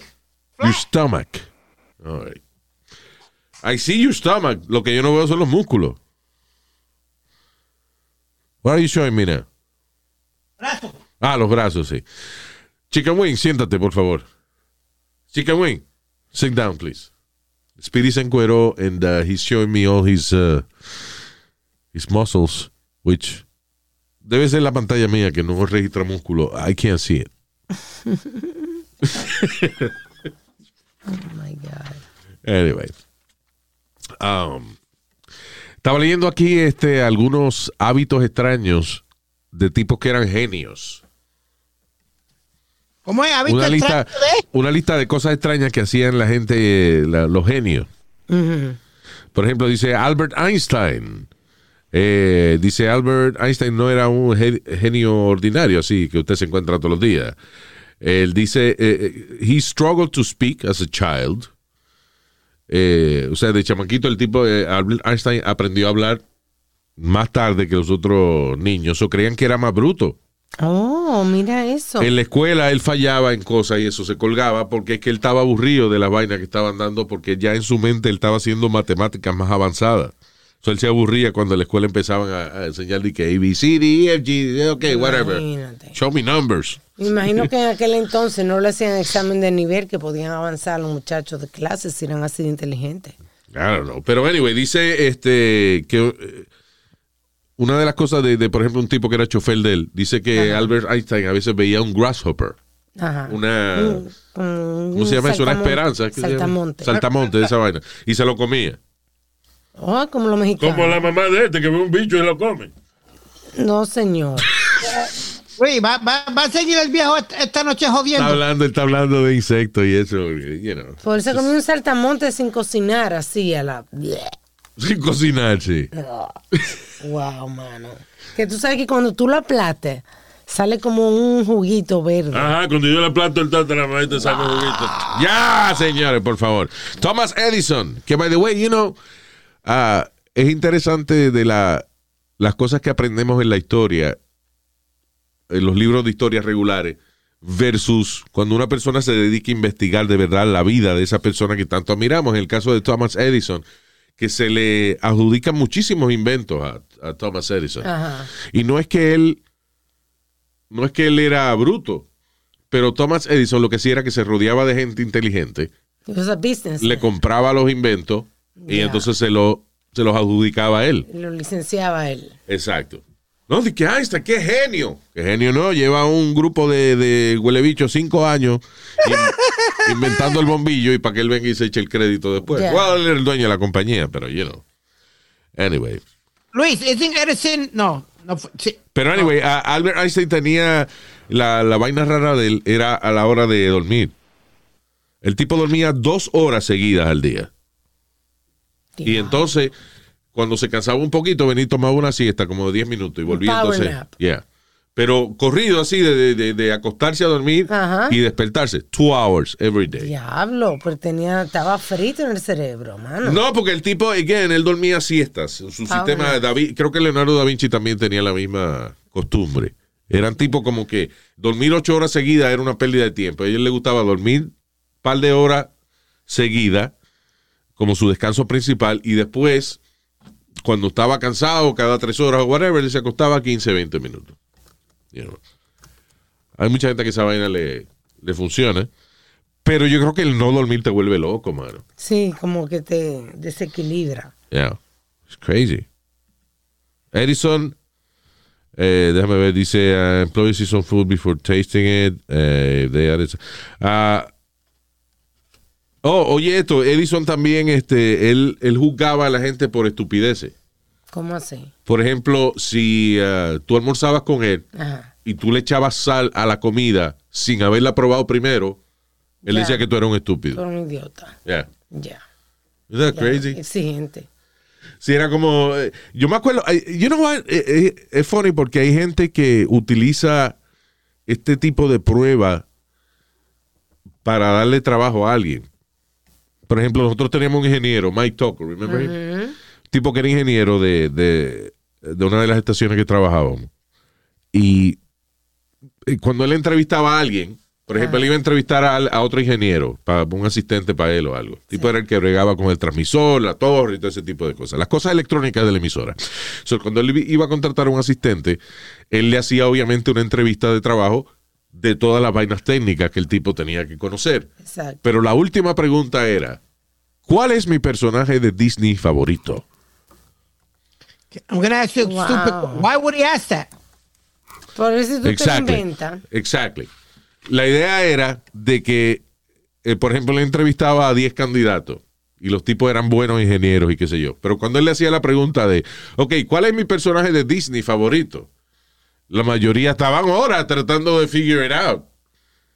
Your stomach. All right. I see your stomach. Lo que yo no veo son los músculos. What are you showing me now?
Brazo.
Ah, los brazos, sí. Chicken Wing, siéntate, por favor. Chicken Wing, sit down, please. Speedy se encueró and uh, he's showing me all his, uh, his muscles, which debe ser la pantalla mía que no registra músculo. I can't see it.
Oh my God.
Anyway. Um, estaba leyendo aquí este, algunos hábitos extraños de tipos que eran genios.
¿Cómo es? ¿Ha visto
Una lista,
de?
una lista de cosas extrañas que hacían la gente, eh, la- los genios. Por ejemplo, dice Albert Einstein. Eh, dice Albert Einstein no era un ge- genio ordinario, así que usted se encuentra todos los días. Él dice, eh, he struggled to speak as a child. Eh, o sea, de chamaquito el tipo, Albert Einstein aprendió a hablar más tarde que los otros niños, o creían que era más bruto.
Oh, mira eso.
En la escuela él fallaba en cosas y eso se colgaba porque es que él estaba aburrido de las vainas que estaban dando porque ya en su mente él estaba haciendo matemáticas más avanzadas. So, él se aburría cuando en la escuela empezaban a, a enseñar de que A, B, C, D, E, F, G, ok, whatever.
Imagínate.
Show me numbers.
Me imagino que en aquel entonces no le hacían examen de nivel que podían avanzar los muchachos de clase si eran así de inteligentes.
Don't know. Pero anyway, dice este que una de las cosas de, de, por ejemplo, un tipo que era chofer de él, dice que Albert Einstein a veces veía un grasshopper.
Ajá.
Una...
Un-
¿Cómo se llama eso? Una esperanza.
Saltamonte.
Saltamonte de esa vaina. Y se lo comía.
Oh, como los mexicanos.
Como la mamá de este que ve un bicho y lo come.
No, señor.
Uy, va, va, va a seguir el viejo esta, noche
Está
jodiendo.
hablando, está hablando de insectos y eso, you know.
Por eso comió un saltamonte sin cocinar, así a la.
Sin cocinar, sí.
Wow, mano. Que tú sabes que cuando tú lo aplates, sale como un juguito verde.
Ajá, cuando yo le planto el tatara, y te saco juguito.
Ya, señores, por favor. Thomas Edison, que by the way, you know, ah, es interesante de la, las cosas que aprendemos en la historia, en los libros de historia regulares, versus cuando una persona se dedica a investigar de verdad la vida de esa persona que tanto admiramos. En el caso de Thomas Edison, que se le adjudican muchísimos inventos a, a Thomas Edison.
Ajá.
Y no es que él, no es que él era bruto, pero Thomas Edison lo que sí era que se rodeaba de gente inteligente,
a
le compraba los inventos y entonces se, lo, se los adjudicaba a él.
Lo licenciaba él.
Exacto. No, de que Einstein, qué genio. Qué genio no, lleva un grupo de, de huelebichos cinco años in- inventando el bombillo y para que él venga y se eche el crédito después.
Ya.
Well, él era el dueño de la compañía, pero you know. Anyway.
Luis, ¿isn't Edison? No, no fue- sí.
Pero anyway, Albert Einstein tenía la, la vaina rara de él era a la hora de dormir. El tipo dormía dos horas seguidas al día. Y entonces, cuando se cansaba un poquito, venía y tomaba una siesta como de 10 minutos y volvía entonces. Yeah. Pero corrido así de, de- de- acostarse a dormir
Ajá.
y despertarse. Two hours every day.
Diablo, pues tenía, estaba frito en el cerebro, mano.
No, porque el tipo, again, él dormía siestas. En su sistema David, creo que Leonardo da Vinci también tenía la misma costumbre. Eran tipo como que dormir ocho horas seguidas era una pérdida de tiempo. A él le gustaba dormir un par de horas seguidas como su descanso principal y después, cuando estaba cansado, cada tres horas o whatever, se acostaba 15, 20 minutos. You know. Hay mucha gente que esa vaina le, le funciona. Pero yo creo que el no dormir te vuelve loco, mano.
Sí, como que te desequilibra.
Yeah. It's crazy. Edison, eh, déjame ver, dice, uh, employees some food before tasting it. Eh, they Ah, oh, oye esto, Edison también, este, él, él juzgaba a la gente por estupideces.
¿Cómo así?
Por ejemplo, si ah, tú almorzabas con él
Ajá.
y tú le echabas sal a la comida sin haberla probado primero, él
Ya.
decía que tú eras un
Tú
estúpido.
eres un idiota.
Yeah.
Ya.
Isn't that
Ya.
crazy?
Exigente.
Sí, era como. eh, yo me acuerdo. eh, You know what? Es funny porque hay gente que utiliza este tipo de prueba para darle trabajo a alguien. Por ejemplo, nosotros teníamos un ingeniero, Mike Tucker, remember him? tipo que era ingeniero de, de, de una de las estaciones que trabajábamos. Y, y cuando él entrevistaba a alguien, por ejemplo, él iba a entrevistar a, a otro ingeniero, para un asistente para él o algo. El tipo era el que bregaba con el transmisor, la torre y todo ese tipo de cosas. Las cosas electrónicas de la emisora. So, cuando él iba a contratar a un asistente, él le hacía obviamente una entrevista de trabajo de todas las vainas técnicas que el tipo tenía que conocer.
Exacto.
Pero la última pregunta era, ¿cuál es mi personaje de Disney favorito?
I'm gonna ask you
Wow.
stupid. Why would he ask that?
Por eso tú te
Exactly.
inventas.
Exactly. La idea era de que, eh, por ejemplo, le entrevistaba a 10 candidatos y los tipos eran buenos ingenieros y qué sé yo. Pero cuando él le hacía la pregunta de, ok, ¿cuál es mi personaje de Disney favorito? La mayoría estaban ahora tratando de figure it out.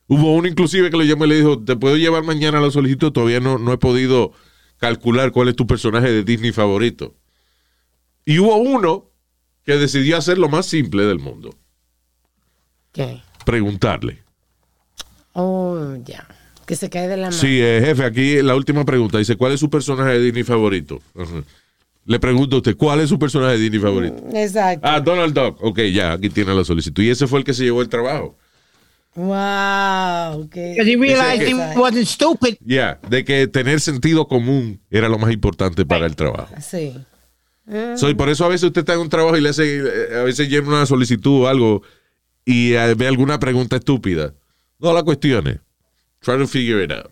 Hubo uno inclusive que lo llamó y le dijo, te puedo llevar mañana la solicitud, todavía no, no he podido calcular cuál es tu personaje de Disney favorito. Y hubo uno que decidió hacer lo más simple del mundo,
¿Qué?
preguntarle.
Oh, ya. Que se cae de la mano.
Sí, eh, jefe, aquí la última pregunta. Dice, ¿cuál es su personaje de Disney favorito? Le pregunto a usted, ¿cuál es su personaje de Disney favorito?
Exacto.
Ah, Donald Duck. Ok, ya, aquí tiene la solicitud. Y ese fue el que se llevó el trabajo.
Wow. Que...
Because he realized
que-
he wasn't stupid.
Ya, de que tener sentido común era lo más importante para el trabajo.
Sí.
So, y por eso a veces usted está en un trabajo y le hace, eh, a veces llena una solicitud o algo y eh, ve alguna pregunta estúpida. No la cuestione. Try to figure it out.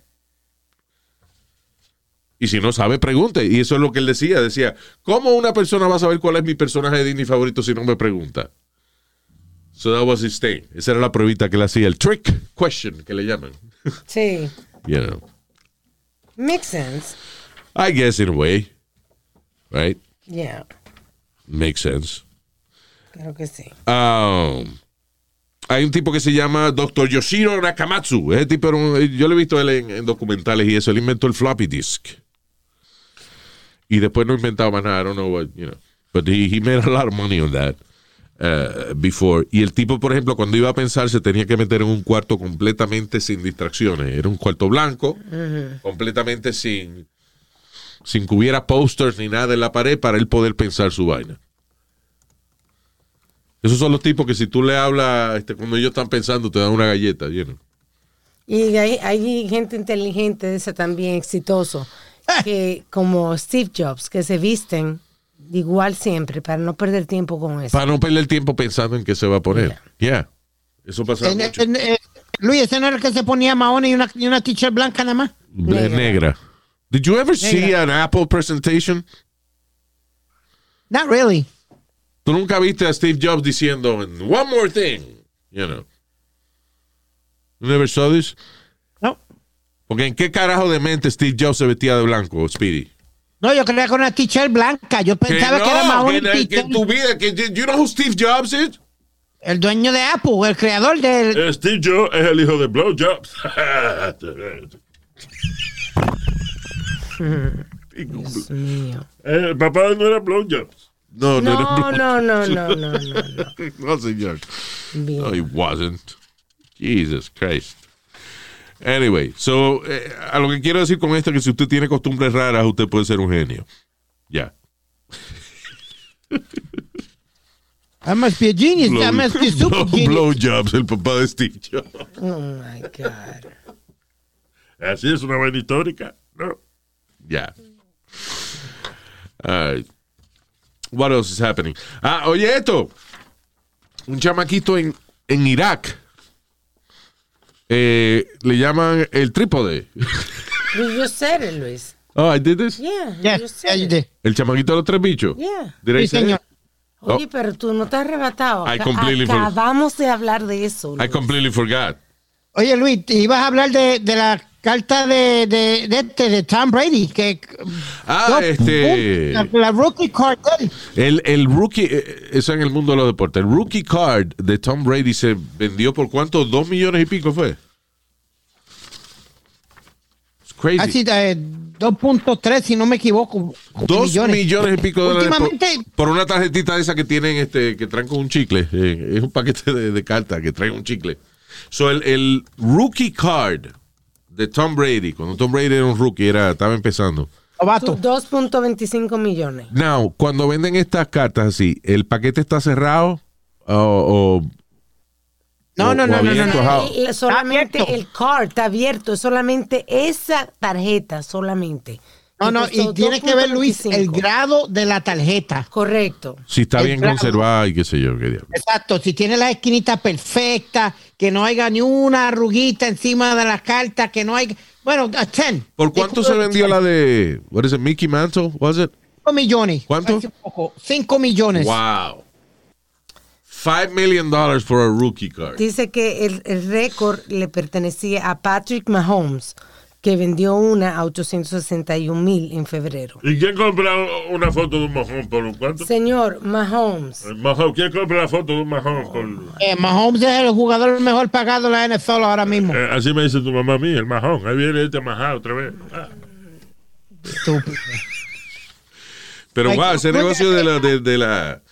Y si no sabe, pregunte. Y eso es lo que él decía. Decía, ¿cómo una persona va a saber cuál es mi personaje de Disney favorito si no me pregunta? So that was his thing. Esa era la pruebita que le hacía. El trick question, que le llaman.
Sí.
You know.
Makes sense.
I guess in a way. Right?
Yeah.
Makes sense.
Creo que sí.
Um, hay un tipo que se llama Dr. Yoshiro Nakamatsu. Ese tipo yo lo he visto él en, en documentales y eso. Él inventó el floppy disk. Y después no inventaba más nada. I don't know what, you know. But he, he made a lot of money on that uh, before. Y el tipo, por ejemplo, cuando iba a pensar, se tenía que meter en un cuarto completamente sin distracciones. Era un cuarto blanco, completamente sin, sin que hubiera posters ni nada en la pared para él poder pensar su vaina. Esos son los tipos que si tú le hablas, este, cuando ellos están pensando, te dan una galleta, you know.
Y hay, hay gente inteligente de esa también, exitoso, que como Steve Jobs, que se visten igual siempre para no perder tiempo con eso.
Para no perder tiempo pensando en qué se va a poner. Yeah. Eso pasa
En-
mucho.
en- eh, Luis, ese no era el que se ponía mahón y una, y una t-shirt blanca nada más.
Negra. negra. Did you ever see an Apple presentation?
Not really.
Tú nunca viste a Steve Jobs diciendo, one more thing, you know. You never saw this?
No.
Porque en qué carajo de mente Steve Jobs se vestía de blanco, Speedy?
No, yo creía con una t-shirt blanca. Yo pensaba que, era mahón
que,
y
que en tu vida, que you know who Steve Jobs is?
El dueño de Apple, el creador del...
Eh, Steve Jobs es el hijo de Blowjobs.
Dios mío.
Eh, el papá no era Blowjobs.
No, no,
No,
era
no, no, no, no, no, no.
No, señor.
Bien.
No, he wasn't. Jesus Christ. Anyway, so, eh, a lo que quiero decir con esto es que si usted tiene costumbres raras, usted puede ser un genio. Ya.
I must be a genius. I must be super
blow,
genius.
blowjobs, el papá de Steve Jobs.
Oh my God.
Así es una vaina histórica. No.
Ya. What else is happening? Ah, oye esto. Un chamaquito en, en Irak. Eh, le llaman el trípode.
You said it, Luis.
Oh, I did this?
Yeah, you
yeah,
said
you
it.
did.
El chamaquito de los tres bichos.
Yeah.
Did I
Sí,
say
señor.
it?
Oye, pero tú no te has arrebatado.
Oh. I completely for-
Acabamos de hablar de eso.
I
Luis.
completely forgot.
Oye, Luis, ibas a hablar de, de la carta de, de, de, este, de Tom Brady. Que,
Ah, este.
La, la rookie card.
El, el rookie, eh, eso en el mundo de los deportes. El rookie card de Tom Brady se vendió por cuánto? ¿Dos millones y pico fue? It's crazy.
Así, eh, 2.3, si no me equivoco.
Dos millones. y pico de dólares por,
Últimamente,
por una tarjetita esa que tienen, este, que traen con un chicle. Eh, es un paquete de, de cartas que traen un chicle. So, el, el rookie card de Tom Brady, cuando Tom Brady era un rookie, era, estaba empezando,
Novato.
2.25 millones.
Now, cuando venden estas cartas así, ¿el paquete está cerrado o, o-
No,
o-
no,
o
no, no?
Y- y solamente el card está abierto, es solamente esa tarjeta, solamente.
No, no, y tiene que ver, Luis, el
2.25.
grado de la tarjeta.
Correcto.
Si está
el
bien
grado.
conservada y qué sé yo, qué diablo.
Exacto, si tiene la esquinita perfecta, que no haya ni una arruguita encima de la carta, que no hay... Bueno, a 10.
¿Por cuánto se vendió la de, what is it, Mickey Mantle, was it?
5 millones.
¿Cuánto?
5 millones.
Wow. Five million dollars for a rookie card.
Dice que el, el récord le pertenecía a Patrick Mahomes, que vendió una a 861 mil en febrero.
¿Y quién compra una foto de un mojón por un cuánto?
Señor Mahomes,
El Mahón. ¿Quién compra la foto de un mojón por...
Eh, Mahomes es el jugador mejor pagado de la NFL ahora mismo.
Eh, así me dice tu mamá a mí, el majón. Ahí viene este majado otra vez. Ah.
Estúpido.
Pero wow, ese
¿cómo
negocio de la, de, de la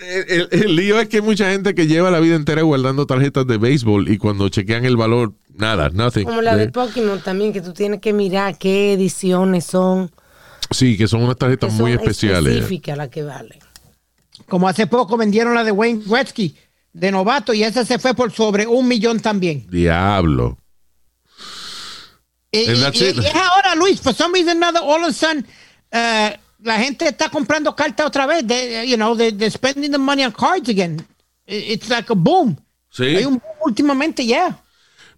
el, el- el lío es que hay mucha gente que lleva la vida entera guardando tarjetas de béisbol y cuando chequean el valor, nada, nothing.
como la de
De-
Pokémon también, que tú tienes que mirar qué ediciones son.
sí, que son unas
que
tarjetas
son
muy especiales.
específicas las que valen.
Como hace poco vendieron la de Wayne Gretzky de novato y esa se fue por sobre un millón también.
Diablo.
Y, es ahora, Luis, for some reason now, all of a sudden, eh, la gente está comprando cartas otra vez. De, you know, they're, they're spending the money on cards again. It- It's like a boom.
Sí.
Hay un boom últimamente, yeah.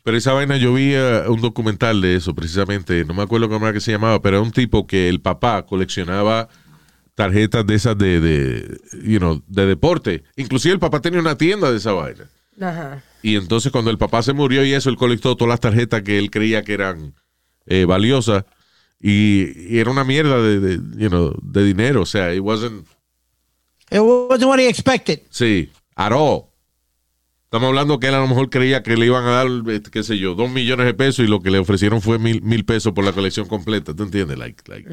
Pero esa vaina, yo vi eh, un documental de eso, precisamente, no me acuerdo cómo era que se llamaba, pero era un tipo que el papá coleccionaba tarjetas de esas de, de, you know, de deporte. Inclusive el papá tenía una tienda de esa vaina.
Ajá.
Y entonces cuando el papá se murió y eso, él colectó todas las tarjetas que él creía que eran eh, valiosas. Y, y era una mierda de, de, you know, de dinero. O sea, it wasn't,
It wasn't what he expected.
sí, at all. Estamos hablando que él a lo mejor creía que le iban a dar, eh, qué sé yo, dos millones de pesos y lo que le ofrecieron fue mil, mil pesos por la colección completa. ¿Tú entiendes? Like, like,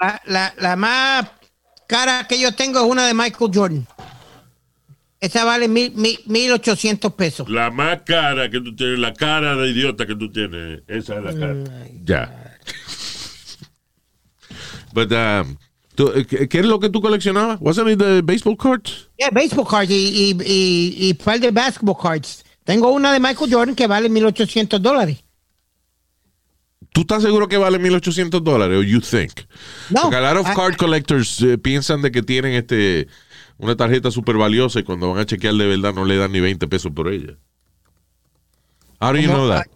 La, la, la más cara que yo tengo es una de Michael Jordan. Esa vale mil, mil, mil ochocientos pesos.
La más cara que tú tienes, la cara de idiota que tú tienes, esa es la cara.
ya. But, um, tú, ¿qué, es lo que tú coleccionabas? ¿Wasn't it the baseball cards?
Yeah, baseball cards y, y, y, y par de basketball cards. Tengo una de Michael Jordan que vale 1.800 dólares.
¿Tú estás seguro que vale 1800 dólares o you think?
No.
Porque a lot of
I-
card collectors eh, piensan de que tienen este una tarjeta súper valiosa y cuando van a chequear de verdad no le dan ni 20 pesos por ella. How do you know that?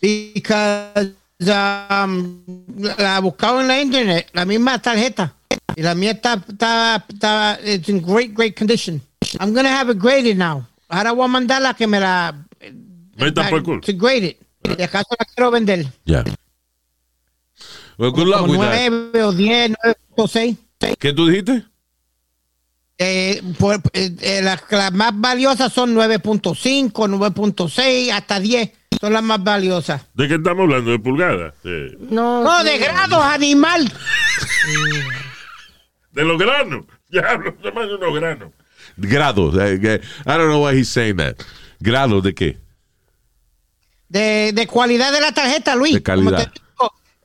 Because um, la buscaba en la internet, la misma tarjeta. Y la mía está, está, está it's in great, great condition. I'm gonna have it graded now. Ahora voy a mandarla que me la
Meta por culo.
to grade it. De acaso la quiero vender.
Ya. Well, good luck with that.
9 o 10, 9.6.
¿Qué tú dijiste?
Eh, por- eh, eh, las, las más valiosas son 9.5, 9.6, hasta 10. Son las más valiosas.
¿De qué estamos hablando? ¿De pulgadas?
No,
No,
sí.
de grados, animal.
de los granos. Ya, los demás de unos granos.
Grados. eh, I don't know why he's saying that. ¿Grados de qué?
De, de cualidad de la tarjeta, Luis.
De calidad.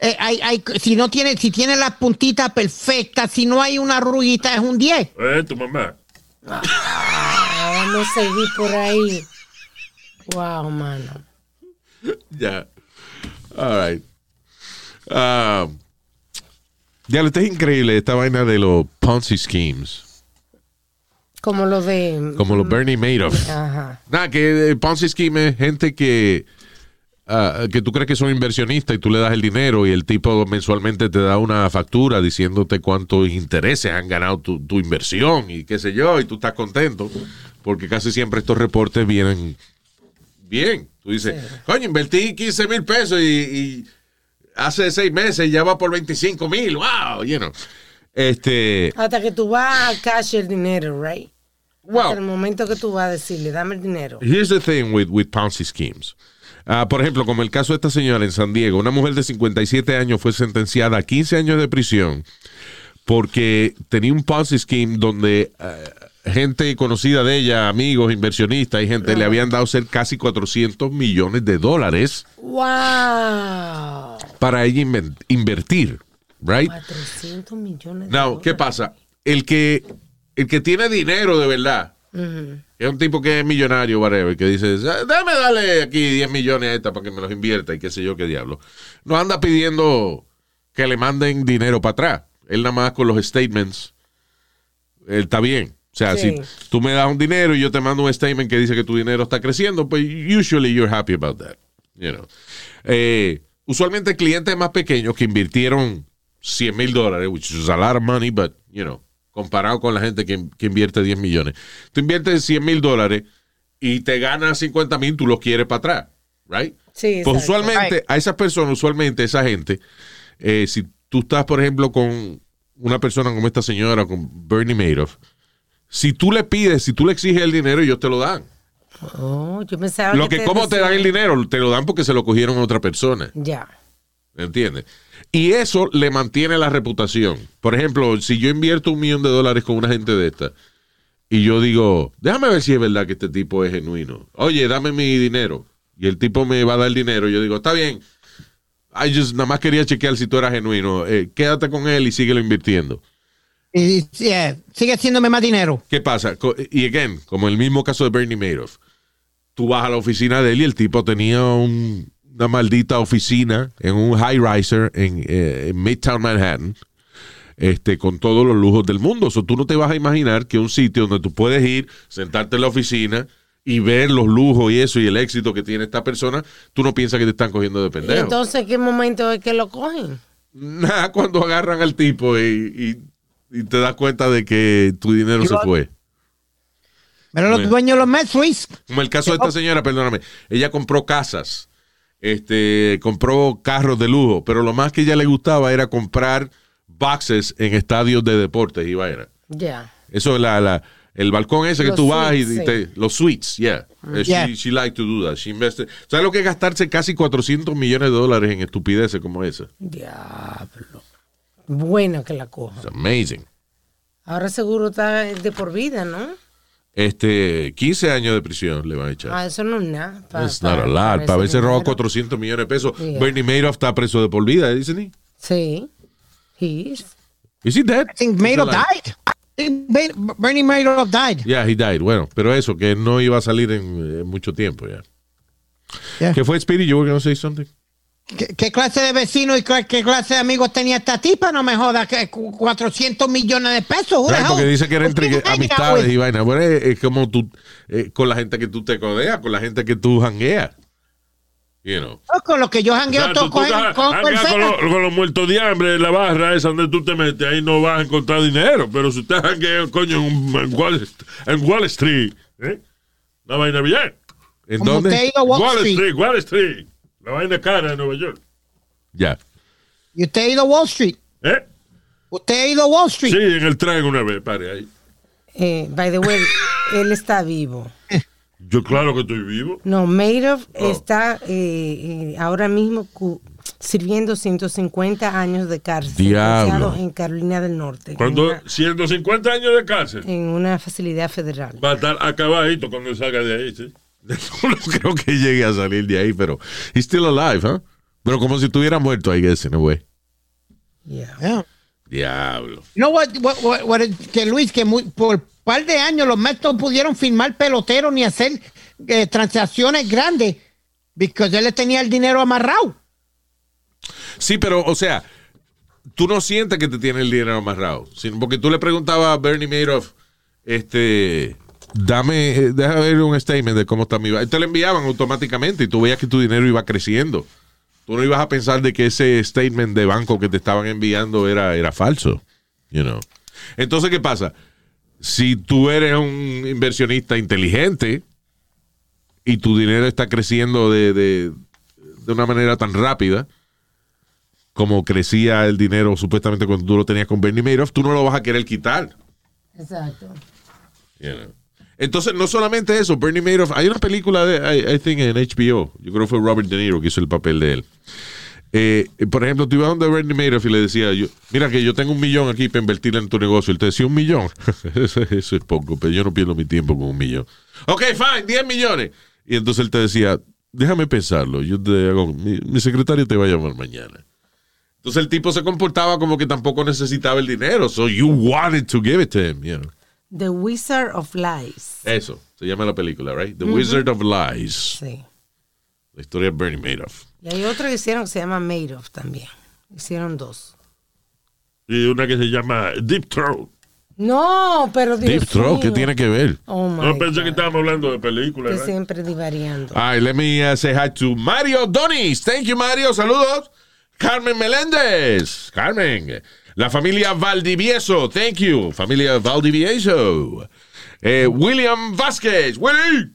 Eh, hay, hay, si no tiene, si tiene las puntitas perfectas, si no hay una ruguita, es un 10.
Eh, tu mamá.
Ah, Vamos a seguir por ahí. Wow, mano.
Ya. All right. Um, ya, esto es increíble esta vaina de los Ponzi schemes.
Como lo de.
Como los Bernie Madoff.
Ajá.
Nada, que el Ponzi Scheme es gente que, ah, que tú crees que son inversionistas y tú le das el dinero y el tipo mensualmente te da una factura diciéndote cuántos intereses han ganado tu, tu inversión y qué sé yo, y tú estás contento porque casi siempre estos reportes vienen bien. Tú dices, coño, invertí 15 mil pesos y, y hace seis meses ya va por 25 mil, wow, you know. Este,
Hasta que tú vas a cash el dinero, right?
wow.
Hasta el momento que tú vas a decirle, dame el dinero.
Here's the thing with, with Ponzi schemes. Ah, por ejemplo, como el caso de esta señora en San Diego, una mujer de 57 años fue sentenciada a 15 años de prisión porque tenía un Ponzi scheme donde eh, gente conocida de ella, amigos, inversionistas y gente, le habían dado ser casi 400 millones de dólares
¡Wow!
para ella invertir, right?
400 millones de
Now,
dólares.
¿qué pasa? El que, el que tiene dinero de verdad, es un tipo que es millonario, whatever, que dice, "Ah, déjame darle aquí 10 millones a esta para que me los invierta y qué sé yo qué diablo. No anda pidiendo que le manden dinero para atrás. Él nada más con los statements, él está bien. O sea,
Sí.
si tú me das un dinero y yo te mando un statement que dice que tu dinero está creciendo, pues usually you're happy about that. You know. Eh, usualmente clientes más pequeños que invirtieron 100 mil dólares, which is a lot of money, but, you know, comparado con la gente que, que invierte 10 millones. Tú inviertes 100 mil dólares y te ganas 50 mil, tú los quieres para atrás, right?
Sí,
Pues usualmente, a esas personas, usualmente esa gente, eh, si tú estás, por ejemplo, con una persona como esta señora, con Bernie Madoff, si tú le pides, si tú le exiges el dinero, ellos te lo dan.
Oh, yo pensaba
Lo que, ¿cómo te dan el dinero? Te lo dan porque se lo cogieron a otra persona.
Ya.
¿Entiendes? Y eso le mantiene la reputación. Por ejemplo, si yo invierto un millón de dólares con una gente de esta y yo digo, déjame ver si es verdad que este tipo es genuino. Oye, dame mi dinero. Y el tipo me va a dar el dinero. Yo digo, está bien. I just nada más quería chequear si tú eras genuino. Eh, quédate con él y síguelo invirtiendo.
Y, sigue haciéndome más dinero.
¿Qué pasa? Y again, como el mismo caso de Bernie Madoff, tú vas a la oficina de él y el tipo tenía un- una maldita oficina en un high riser en, eh, en Midtown Manhattan, este, con todos los lujos del mundo. O tú no te vas a imaginar que un sitio donde tú puedes ir, sentarte en la oficina y ver los lujos y eso y el éxito que tiene esta persona, tú no piensas que te están cogiendo de
¿Y
pendejo.
entonces qué momento es que lo cogen?
Nada, cuando agarran al tipo y, y- y te das cuenta de que tu dinero se fue.
Pero los dueños de los Mets, Luis.
Como el caso de esta señora, perdóname, ella compró casas, este, compró carros de lujo, pero lo más que ella le gustaba era comprar boxes en estadios de deportes y vaina.
Ya.
Eso es la, la- el balcón ese que tú vas y,
suites,
y te- los suites, yeah. Eh,
Yeah.
She, she like to do that. She invested. ¿Sabes lo que es gastarse casi 400 millones de dólares en estupideces como esa?
Diablo. Bueno que la coja.
It's amazing.
Ahora seguro está de por vida, ¿no?
Este, 15 años de prisión le van a echar.
Ah, eso no es nada. Pa-
It's
pa-
not a lot. Para haberse robado
dinero.
400 millones de pesos.
Yeah.
Bernie Madoff está preso de por vida, dicen. ¿eh?
Sí. He is.
Is he dead?
I think Madoff died. I think Ba- Bernie Madoff died.
Yeah, he died. Bueno, pero eso, que no iba a salir en, en mucho tiempo ya.
Yeah.
¿Qué fue, Speedy? You were gonna say something?
¿Qué, qué clase de vecino y qué, qué clase de amigos tenía esta tipa? No me jodas, que cu- 400 millones de pesos.
Right, porque dice que era entre amistades y vaina. Bueno, es, es como tú, eh, con la gente que tú te codeas, con la gente que tú jangueas. You know.
No, Con lo que yo
O
jangueo
sea,
todo con, con, con
con, los, muertos de hambre, la barra esa donde tú te metes, ahí no vas a encontrar dinero. Pero si usted janguea, coño, en, en Wall, en Wall Street, ¿eh? Una vaina bien.
¿En dónde?
Wall,
Wall
Street.
Street, Wall Street. La vaina cara de Nueva York.
Ya.
Y usted ha ido a Wall Street.
¿Eh?
Usted ha ido a Wall Street.
Sí, en el tren una vez, pare ahí.
Eh, by the way, él está vivo.
Yo claro que estoy vivo.
No, Madoff
Oh.
está eh, eh, ahora mismo sirviendo 150 años de cárcel.
Diablo.
En Carolina del Norte.
Cuando
En una,
150 años de cárcel,
en una facilidad federal.
va a estar acabadito cuando salga de ahí, ¿sí?
No creo que llegue a salir de ahí, pero he's still alive, ¿huh? Pero como si estuviera muerto, I guess, in a way.
Yeah.
Yeah.
Diablo.
You know what, what, what- what it- que Luis, que muy- por par de años los Mets no pudieron firmar peloteros ni hacer eh, transacciones grandes porque él le tenía el dinero amarrado.
Sí, pero, o sea, tú no sientes que te tiene el dinero amarrado, sino porque tú le preguntabas a Bernie Madoff, este, dame, eh, déjame ver un statement de cómo está mi... ba-". Te lo enviaban automáticamente y tú veías que tu dinero iba creciendo. Tú no ibas a pensar de que ese statement de banco que te estaban enviando era, era falso, you know. Entonces, ¿qué pasa? Si tú eres un inversionista inteligente y tu dinero está creciendo de, de, de una manera tan rápida, como crecía el dinero supuestamente cuando tú lo tenías con Bernie Madoff, tú no lo vas a querer quitar.
Exacto.
you know. Entonces, no solamente eso, Bernie Madoff, hay una película de, I, I think en HBO, yo creo que fue Robert De Niro que hizo el papel de él. eh, por ejemplo, tú ibas donde Bernie Madoff y le decía, yo, mira que yo tengo un millón aquí para invertir en tu negocio. Él te decía un millón. eso, eso es poco, pero yo no pierdo mi tiempo con un millón. Ok, fine, 10 millones. Y entonces él te decía, déjame pensarlo. Yo te hago, mi, mi secretario te va a llamar mañana. Entonces el tipo se comportaba como que tampoco necesitaba el dinero. So you wanted to give it to him, you know.
The Wizard of Lies.
Eso, se llama la película, right? The Wizard of Lies.
Sí.
La historia de Bernie Madoff.
Y hay otro que hicieron que se llama Madoff también. Hicieron dos.
Y una que se llama Deep Throat.
No, pero Dios
Deep Throat, ¿qué tiene que ver?
Oh my
No pensé que estábamos hablando de películas.
Que siempre divariando.
All right, let me uh, say hi to Mario Donis. Thank you, Mario. Saludos. Carmen Meléndez. Carmen. La familia Valdivieso. Thank you. Familia Valdivieso. Eh, William Vázquez. Willy.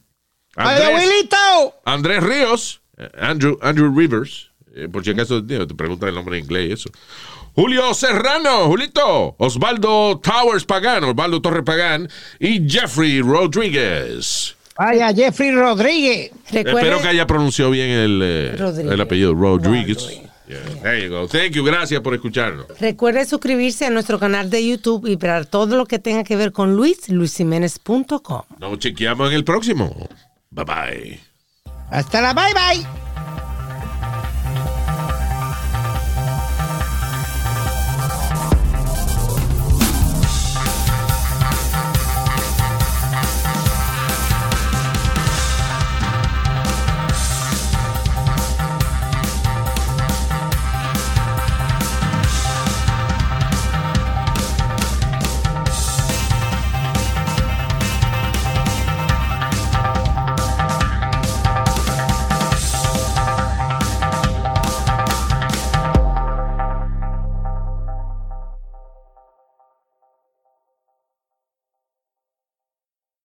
¡Oye,
Andrés,
Wilito!
Andrés Ríos. eh, Andrew, Andrew Rivers. Eh, por si acaso te preguntan el nombre en inglés y eso. Julio Serrano, Julito, Osvaldo Towers Pagán, Osvaldo Torres Pagán y Jeffrey Rodríguez.
Vaya, Jeffrey Rodríguez.
Espero que haya pronunciado bien eh, el apellido Rodríguez.
Rodríguez.
Yeah, There you go. Thank you. Gracias por escucharnos.
recuerde suscribirse a nuestro canal de YouTube y para todo lo que tenga que ver con Luis, luisiménez.com.
Nos chequeamos en el próximo. Bye bye.
Hasta la bye bye.